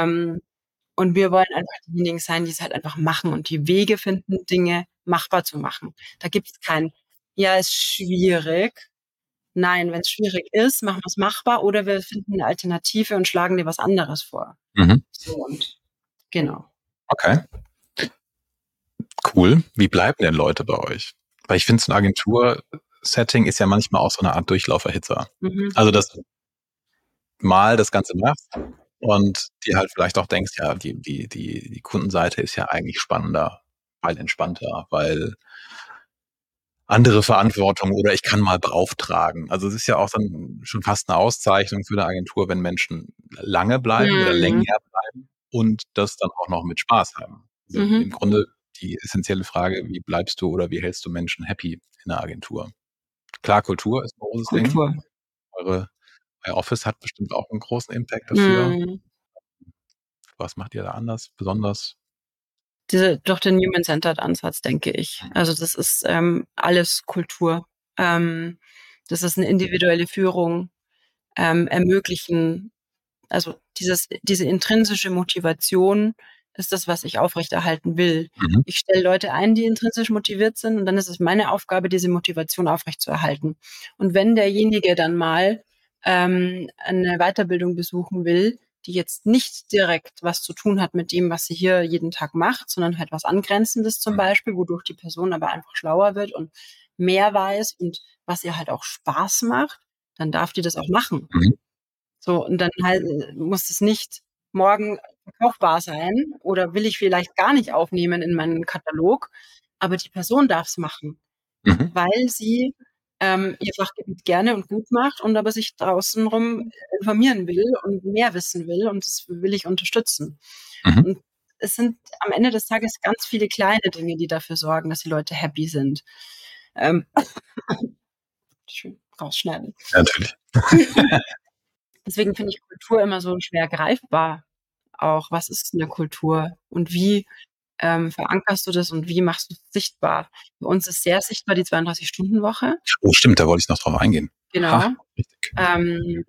Ähm, Und wir wollen einfach diejenigen sein, die es halt einfach machen und die Wege finden, Dinge machbar zu machen. Da gibt es kein, ja, ist schwierig. Nein, wenn es schwierig ist, machen wir es machbar oder wir finden eine Alternative und schlagen dir was anderes vor. Mhm. So und genau. Okay. Cool. Wie bleiben denn Leute bei euch? Weil ich finde, so ein Agentur-Setting ist ja manchmal auch so eine Art Durchlauferhitzer. Mhm. Also, dass mal das Ganze machst und dir halt vielleicht auch denkst, ja, die, die, die, die Kundenseite ist ja eigentlich spannender, weil entspannter, weil andere Verantwortung oder ich kann mal beauftragen. Also es ist ja auch dann schon fast eine Auszeichnung für eine Agentur, wenn Menschen lange bleiben mhm. oder länger bleiben und das dann auch noch mit Spaß haben. Also mhm. Im Grunde die essentielle Frage, wie bleibst du oder wie hältst du Menschen happy in der Agentur? Klar, Kultur ist ein großes Kultur. Ding. Eure, euer Office hat bestimmt auch einen großen Impact dafür. Mhm. Was macht ihr da anders, besonders? Diese, doch den Human-Centered Ansatz, denke ich. Also das ist ähm, alles Kultur. Ähm, das ist eine individuelle Führung, ähm, ermöglichen, also dieses, diese intrinsische Motivation ist das, was ich aufrechterhalten will. Mhm. Ich stelle Leute ein, die intrinsisch motiviert sind und dann ist es meine Aufgabe, diese Motivation aufrechtzuerhalten. Und wenn derjenige dann mal ähm, eine Weiterbildung besuchen will, die jetzt nicht direkt was zu tun hat mit dem, was sie hier jeden Tag macht, sondern halt was Angrenzendes zum mhm. Beispiel, wodurch die Person aber einfach schlauer wird und mehr weiß und was ihr halt auch Spaß macht, dann darf die das auch machen. Mhm. So, und dann halt äh, muss es nicht morgen verkaufbar sein oder will ich vielleicht gar nicht aufnehmen in meinen Katalog, aber die Person darf es machen, mhm. weil sie ähm, ihr Fachgebiet gerne und gut macht und aber sich draußen rum informieren will und mehr wissen will und das will ich unterstützen. Mhm. Und es sind am Ende des Tages ganz viele kleine Dinge, die dafür sorgen, dass die Leute happy sind. Ähm, schön rausschneiden. Ja, natürlich. Deswegen finde ich Kultur immer so schwer greifbar. Auch was ist eine Kultur und wie ähm, verankerst du das und wie machst du es sichtbar? Bei uns ist sehr sichtbar die 32-Stunden-Woche. Oh, stimmt, da wollte ich noch drauf eingehen. Genau. ähm,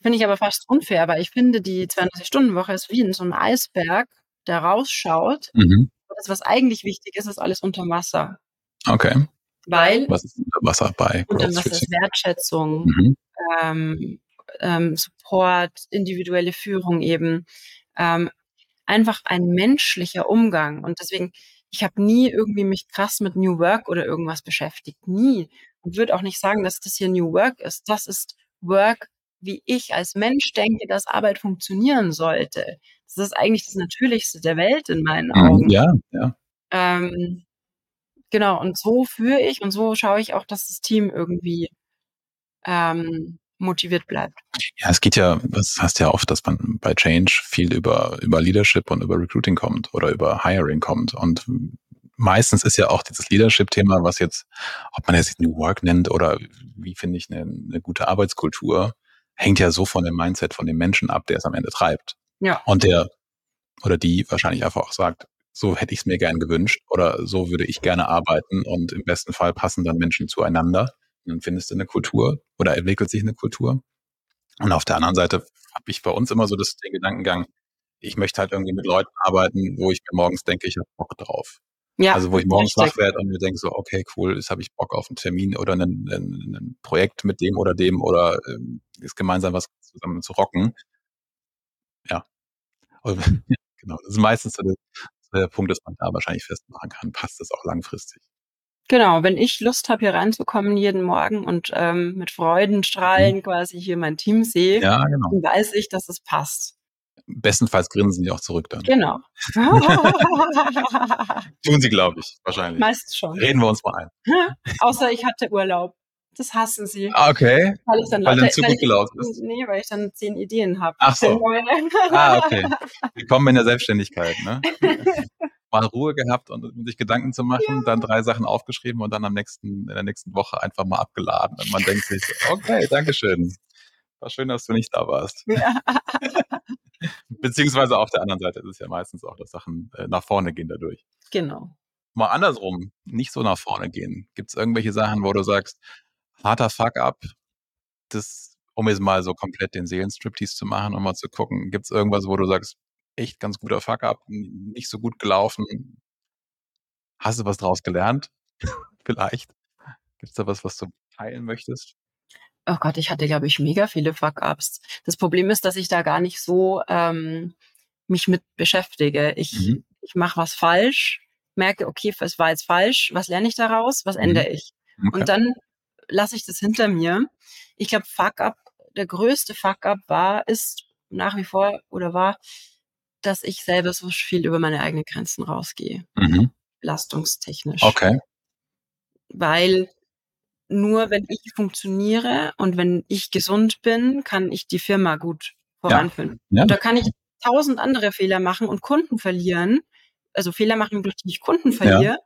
finde ich aber fast unfair, weil ich finde, die 32-Stunden-Woche ist wie in so einem Eisberg, der rausschaut. Mhm. Das, was eigentlich wichtig ist, ist alles unter Wasser. Okay. Weil was ist unter Wasser bei? Unter Wasser ist Wertschätzung, mhm. ähm, ähm, Support, individuelle Führung eben. Ähm, einfach ein menschlicher Umgang. Und deswegen, ich habe nie irgendwie mich krass mit New Work oder irgendwas beschäftigt. Nie. Und würde auch nicht sagen, dass das hier New Work ist. Das ist Work, wie ich als Mensch denke, dass Arbeit funktionieren sollte. Das ist eigentlich das Natürlichste der Welt in meinen mhm, Augen. Ja, ja. Ähm, genau, und so führe ich und so schaue ich auch, dass das Team irgendwie ähm, motiviert bleibt. Ja, es geht ja, das heißt ja oft, dass man bei Change viel über, über Leadership und über Recruiting kommt oder über Hiring kommt. Und meistens ist ja auch dieses Leadership-Thema, was jetzt, ob man es New Work nennt oder wie finde ich eine, eine gute Arbeitskultur, hängt ja so von dem Mindset von dem Menschen ab, der es am Ende treibt. Ja. Und der oder die wahrscheinlich einfach auch sagt, so hätte ich es mir gern gewünscht oder so würde ich gerne arbeiten und im besten Fall passen dann Menschen zueinander. Und dann findest du eine Kultur oder entwickelt sich eine Kultur. Und auf der anderen Seite habe ich bei uns immer so das, den Gedankengang, ich möchte halt irgendwie mit Leuten arbeiten, wo ich mir morgens denke, ich habe Bock drauf. Ja, also wo ich morgens richtig. wach werde und mir denke so, okay, cool, jetzt habe ich Bock auf einen Termin oder ein, Projekt mit dem oder dem oder ähm, ist gemeinsam was zusammen zu rocken. Ja. genau. Das ist meistens so der, der Punkt, dass man da wahrscheinlich festmachen kann, passt das auch langfristig. Genau, wenn ich Lust habe, hier reinzukommen jeden Morgen und ähm, mit Freudenstrahlen mhm. quasi hier mein Team sehe, ja, genau. dann weiß ich, dass es passt. Bestenfalls grinsen die auch zurück dann. Genau. Tun sie, glaube ich, wahrscheinlich. Meist schon. Reden wir uns mal ein. Außer ich hatte Urlaub. Das hassen sie. Ah, okay. Weil ich dann, weil dann zu gut gelaufen ist. Nee, weil ich dann zehn Ideen habe. Ach so. ah, okay. Willkommen in der Selbstständigkeit, ne? mal Ruhe gehabt und um sich Gedanken zu machen, ja. dann drei Sachen aufgeschrieben und dann am nächsten, in der nächsten Woche einfach mal abgeladen. Und man denkt sich, okay, Dankeschön. War schön, dass du nicht da warst. Ja. Beziehungsweise auf der anderen Seite ist es ja meistens auch, dass Sachen äh, nach vorne gehen dadurch. Genau. Mal andersrum, nicht so nach vorne gehen. Gibt es irgendwelche Sachen, wo du sagst, harter Fuck-up, das, um jetzt mal so komplett den Seelenstriptease zu machen, um mal zu gucken, gibt es irgendwas, wo du sagst, echt ganz guter Fuck-up, nicht so gut gelaufen. Hast du was draus gelernt? Vielleicht? Gibt's da was, was du teilen möchtest? Oh Gott, ich hatte, glaube ich, mega viele Fuck-ups. Das Problem ist, dass ich da gar nicht so ähm, mich mit beschäftige. Ich, mhm. ich mache was falsch, merke, okay, es war jetzt falsch, was lerne ich daraus, was mhm. ändere ich? Okay. Und dann lasse ich das hinter mir. Ich glaube, Fuck-up, der größte Fuck-up war, ist nach wie vor oder war, dass ich selber so viel über meine eigenen Grenzen rausgehe. Mhm. Belastungstechnisch. Okay. Weil nur wenn ich funktioniere und wenn ich gesund bin, kann ich die Firma gut voranführen. Ja. Ja. Da kann ich tausend andere Fehler machen und Kunden verlieren. Also Fehler machen, durch die ich Kunden verliere. Ja.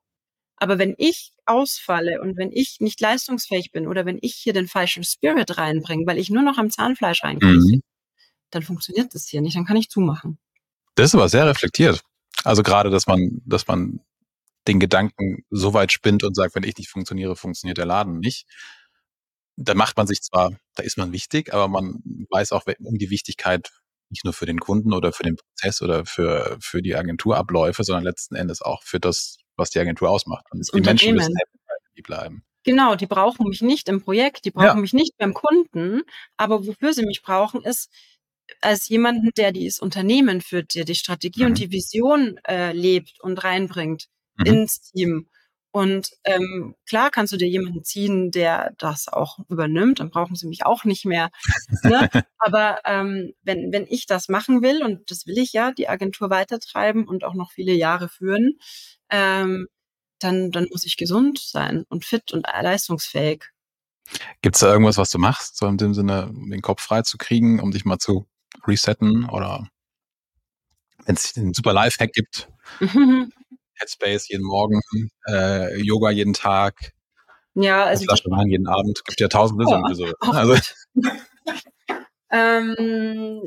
Aber wenn ich ausfalle und wenn ich nicht leistungsfähig bin oder wenn ich hier den falschen Spirit reinbringe, weil ich nur noch am Zahnfleisch reinkriege, mhm. dann funktioniert das hier nicht, dann kann ich zumachen. Das ist aber sehr reflektiert. Also gerade, dass man, dass man den Gedanken so weit spinnt und sagt, wenn ich nicht funktioniere, funktioniert der Laden nicht. Da macht man sich zwar, da ist man wichtig, aber man weiß auch um die Wichtigkeit nicht nur für den Kunden oder für den Prozess oder für, für die Agenturabläufe, sondern letzten Endes auch für das, was die Agentur ausmacht. Und das die Menschen müssen happy bleiben. Genau, die brauchen mich nicht im Projekt, die brauchen ja. mich nicht beim Kunden, aber wofür sie mich brauchen, ist als jemanden, der dieses Unternehmen führt, der die Strategie mhm. und die Vision äh, lebt und reinbringt mhm. ins Team. Und ähm, klar kannst du dir jemanden ziehen, der das auch übernimmt, dann brauchen sie mich auch nicht mehr. ne? Aber ähm, wenn, wenn ich das machen will, und das will ich ja, die Agentur weitertreiben und auch noch viele Jahre führen, ähm, dann, dann muss ich gesund sein und fit und leistungsfähig. Gibt es da irgendwas, was du machst, so in dem Sinne, um den Kopf frei zu kriegen, um dich mal zu resetten oder wenn es einen super Lifehack gibt? Headspace jeden Morgen, äh, Yoga jeden Tag, ja, also Flasche Wein jeden Abend. Gibt ja tausend Lösungen oh, für so. Also. ähm,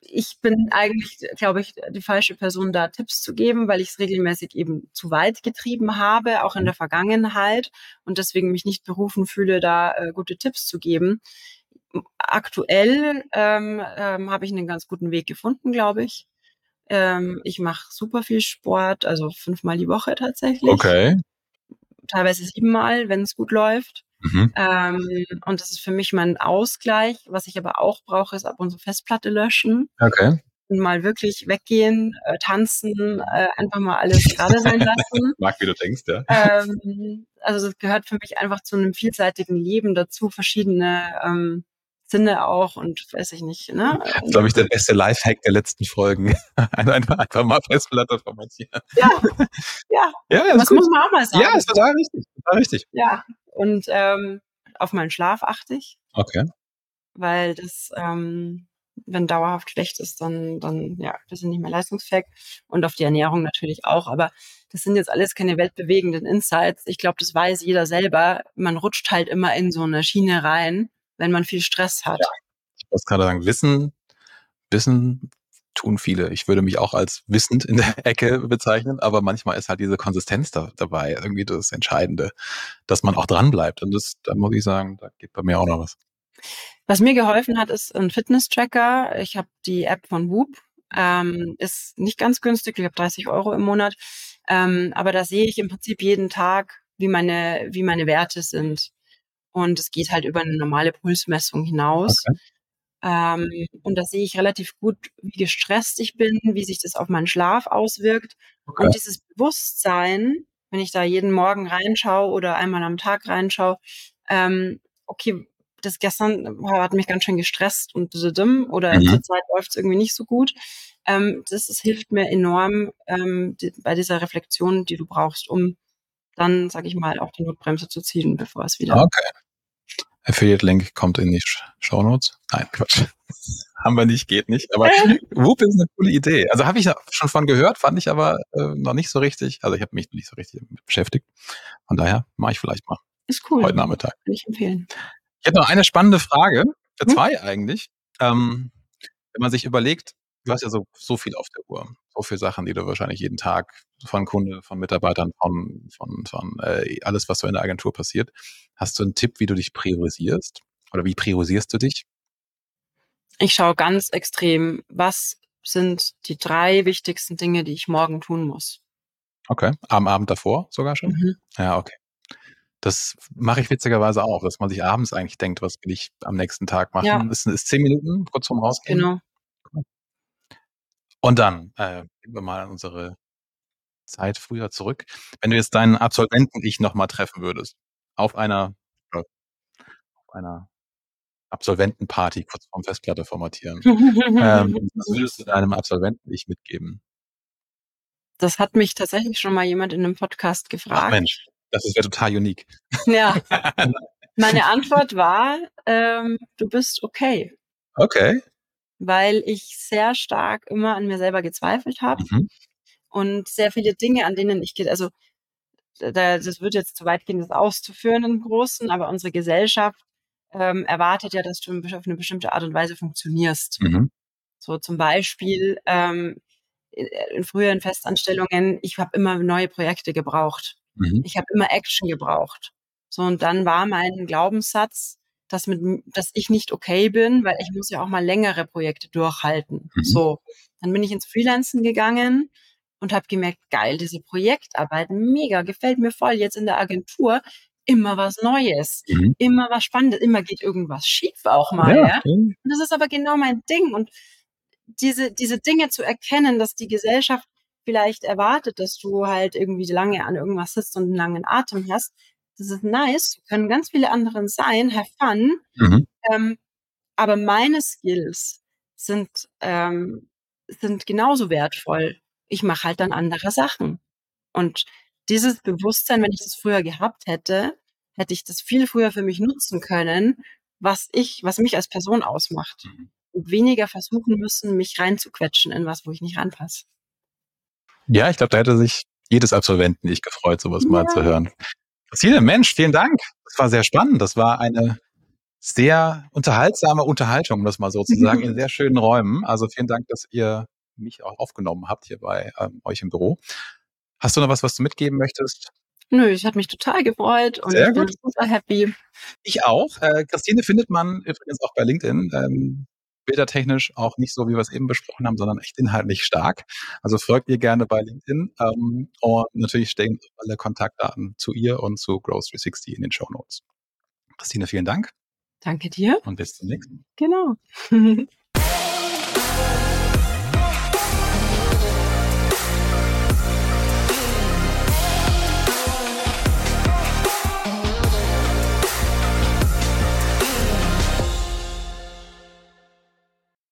ich bin eigentlich, glaube ich, die falsche Person, da Tipps zu geben, weil ich es regelmäßig eben zu weit getrieben habe, auch in der Vergangenheit und deswegen mich nicht berufen fühle, da äh, gute Tipps zu geben. Aktuell ähm, ähm, habe ich einen ganz guten Weg gefunden, glaube ich. Ähm, ich mache super viel Sport, also fünfmal die Woche tatsächlich. Okay. Teilweise siebenmal, wenn es gut läuft. Mhm. Ähm, und das ist für mich mein Ausgleich. Was ich aber auch brauche, ist ab und zu Festplatte löschen. Okay. Und mal wirklich weggehen, äh, tanzen, äh, einfach mal alles gerade sein lassen. Mag, wie du denkst, ja. Ähm, also das gehört für mich einfach zu einem vielseitigen Leben dazu, verschiedene ähm, Sinne auch und weiß ich nicht. Ne? Das ist, glaube ich, der beste Lifehack der letzten Folgen. einfach, mal Festplatte formatieren. Ja, ja. ja das muss man auch mal sagen. Ja, ist total richtig. Total richtig. Ja, und ähm, auf meinen Schlaf achte ich. Okay. Weil das, ähm, wenn dauerhaft schlecht ist, dann, dann ja, wir sind nicht mehr leistungsfähig. Und auf die Ernährung natürlich auch. Aber das sind jetzt alles keine weltbewegenden Insights. Ich glaube, das weiß jeder selber. Man rutscht halt immer in so eine Schiene rein wenn man viel Stress hat. Ja. Ich muss gerade sagen, Wissen, Wissen tun viele. Ich würde mich auch als wissend in der Ecke bezeichnen, aber manchmal ist halt diese Konsistenz da, dabei irgendwie das Entscheidende, dass man auch dran bleibt. Und das, da muss ich sagen, da geht bei mir auch noch was. Was mir geholfen hat, ist ein Fitness-Tracker. Ich habe die App von Whoop. Ähm, ist nicht ganz günstig, ich habe 30 Euro im Monat. Ähm, aber da sehe ich im Prinzip jeden Tag, wie meine, wie meine Werte sind. Und es geht halt über eine normale Pulsmessung hinaus. Okay. Ähm, und da sehe ich relativ gut, wie gestresst ich bin, wie sich das auf meinen Schlaf auswirkt. Okay. Und dieses Bewusstsein, wenn ich da jeden Morgen reinschaue oder einmal am Tag reinschaue, ähm, okay, das gestern hat mich ganz schön gestresst und oder mhm. zurzeit läuft es irgendwie nicht so gut. Ähm, das, das hilft mir enorm ähm, bei dieser Reflexion, die du brauchst, um dann, sage ich mal, auch die Notbremse zu ziehen, bevor es wieder. Okay. Affiliate-Link kommt in die Show Notes. Nein, Quatsch. Haben wir nicht, geht nicht. Aber Whoop ist eine coole Idee. Also habe ich schon von gehört, fand ich aber äh, noch nicht so richtig. Also ich habe mich nicht so richtig damit beschäftigt. Von daher mache ich vielleicht mal. Ist cool. Heute Nachmittag. Kann ich empfehlen. Ich hätte noch eine spannende Frage, für hm? zwei eigentlich. Ähm, wenn man sich überlegt, du hast ja so, so viel auf der Uhr, so viele Sachen, die du wahrscheinlich jeden Tag von Kunde, von Mitarbeitern, von, von, von äh, alles, was so in der Agentur passiert. Hast du einen Tipp, wie du dich priorisierst? Oder wie priorisierst du dich? Ich schaue ganz extrem, was sind die drei wichtigsten Dinge, die ich morgen tun muss. Okay, am Abend davor sogar schon? Mhm. Ja, okay. Das mache ich witzigerweise auch, dass man sich abends eigentlich denkt, was will ich am nächsten Tag machen. Ja. Ist, ist zehn Minuten kurz vorm Rausgehen. Genau. Und dann äh, gehen wir mal an unsere Zeit früher zurück. Wenn du jetzt deinen Absolventen-Ich nochmal treffen würdest, auf einer, auf einer Absolventenparty kurz vorm Festplatte formatieren, ähm, was würdest du deinem Absolventen-Ich mitgeben? Das hat mich tatsächlich schon mal jemand in einem Podcast gefragt. Ach Mensch, das wäre total unique. Ja. Meine Antwort war, ähm, du bist okay. Okay. Weil ich sehr stark immer an mir selber gezweifelt habe mhm. und sehr viele Dinge, an denen ich, also da, das wird jetzt zu weit gehen, das auszuführen im Großen, aber unsere Gesellschaft ähm, erwartet ja, dass du auf eine bestimmte Art und Weise funktionierst. Mhm. So zum Beispiel ähm, in früheren Festanstellungen, ich habe immer neue Projekte gebraucht. Mhm. Ich habe immer Action gebraucht. So, und dann war mein Glaubenssatz, dass, mit, dass ich nicht okay bin, weil ich muss ja auch mal längere Projekte durchhalten. Mhm. So, dann bin ich ins Freelancen gegangen und habe gemerkt, geil, diese Projektarbeit, mega, gefällt mir voll. Jetzt in der Agentur immer was Neues, mhm. immer was Spannendes, immer geht irgendwas schief auch mal. Ja, ja? Und das ist aber genau mein Ding. Und diese, diese Dinge zu erkennen, dass die Gesellschaft vielleicht erwartet, dass du halt irgendwie lange an irgendwas sitzt und einen langen Atem hast. Das ist nice, können ganz viele anderen sein, have fun. Mhm. Ähm, aber meine Skills sind, ähm, sind genauso wertvoll. Ich mache halt dann andere Sachen. Und dieses Bewusstsein, wenn ich das früher gehabt hätte, hätte ich das viel früher für mich nutzen können, was ich, was mich als Person ausmacht. Mhm. Und weniger versuchen müssen, mich reinzuquetschen in was, wo ich nicht ranpasse. Ja, ich glaube, da hätte sich jedes Absolventen nicht gefreut, sowas ja. mal zu hören. Christine, Mensch, vielen Dank. Das war sehr spannend. Das war eine sehr unterhaltsame Unterhaltung, um das mal so zu sagen, in sehr schönen Räumen. Also vielen Dank, dass ihr mich auch aufgenommen habt hier bei ähm, euch im Büro. Hast du noch was, was du mitgeben möchtest? Nö, ich hat mich total gefreut und Sehr ich bin gut. super happy. Ich auch. Äh, Christine findet man übrigens auch bei LinkedIn. Ähm, bildertechnisch auch nicht so, wie wir es eben besprochen haben, sondern echt inhaltlich stark. Also folgt ihr gerne bei LinkedIn. Ähm, und natürlich stehen alle Kontaktdaten zu ihr und zu Growth 360 in den Show Notes. Christine, vielen Dank. Danke dir. Und bis zum nächsten Mal. Genau.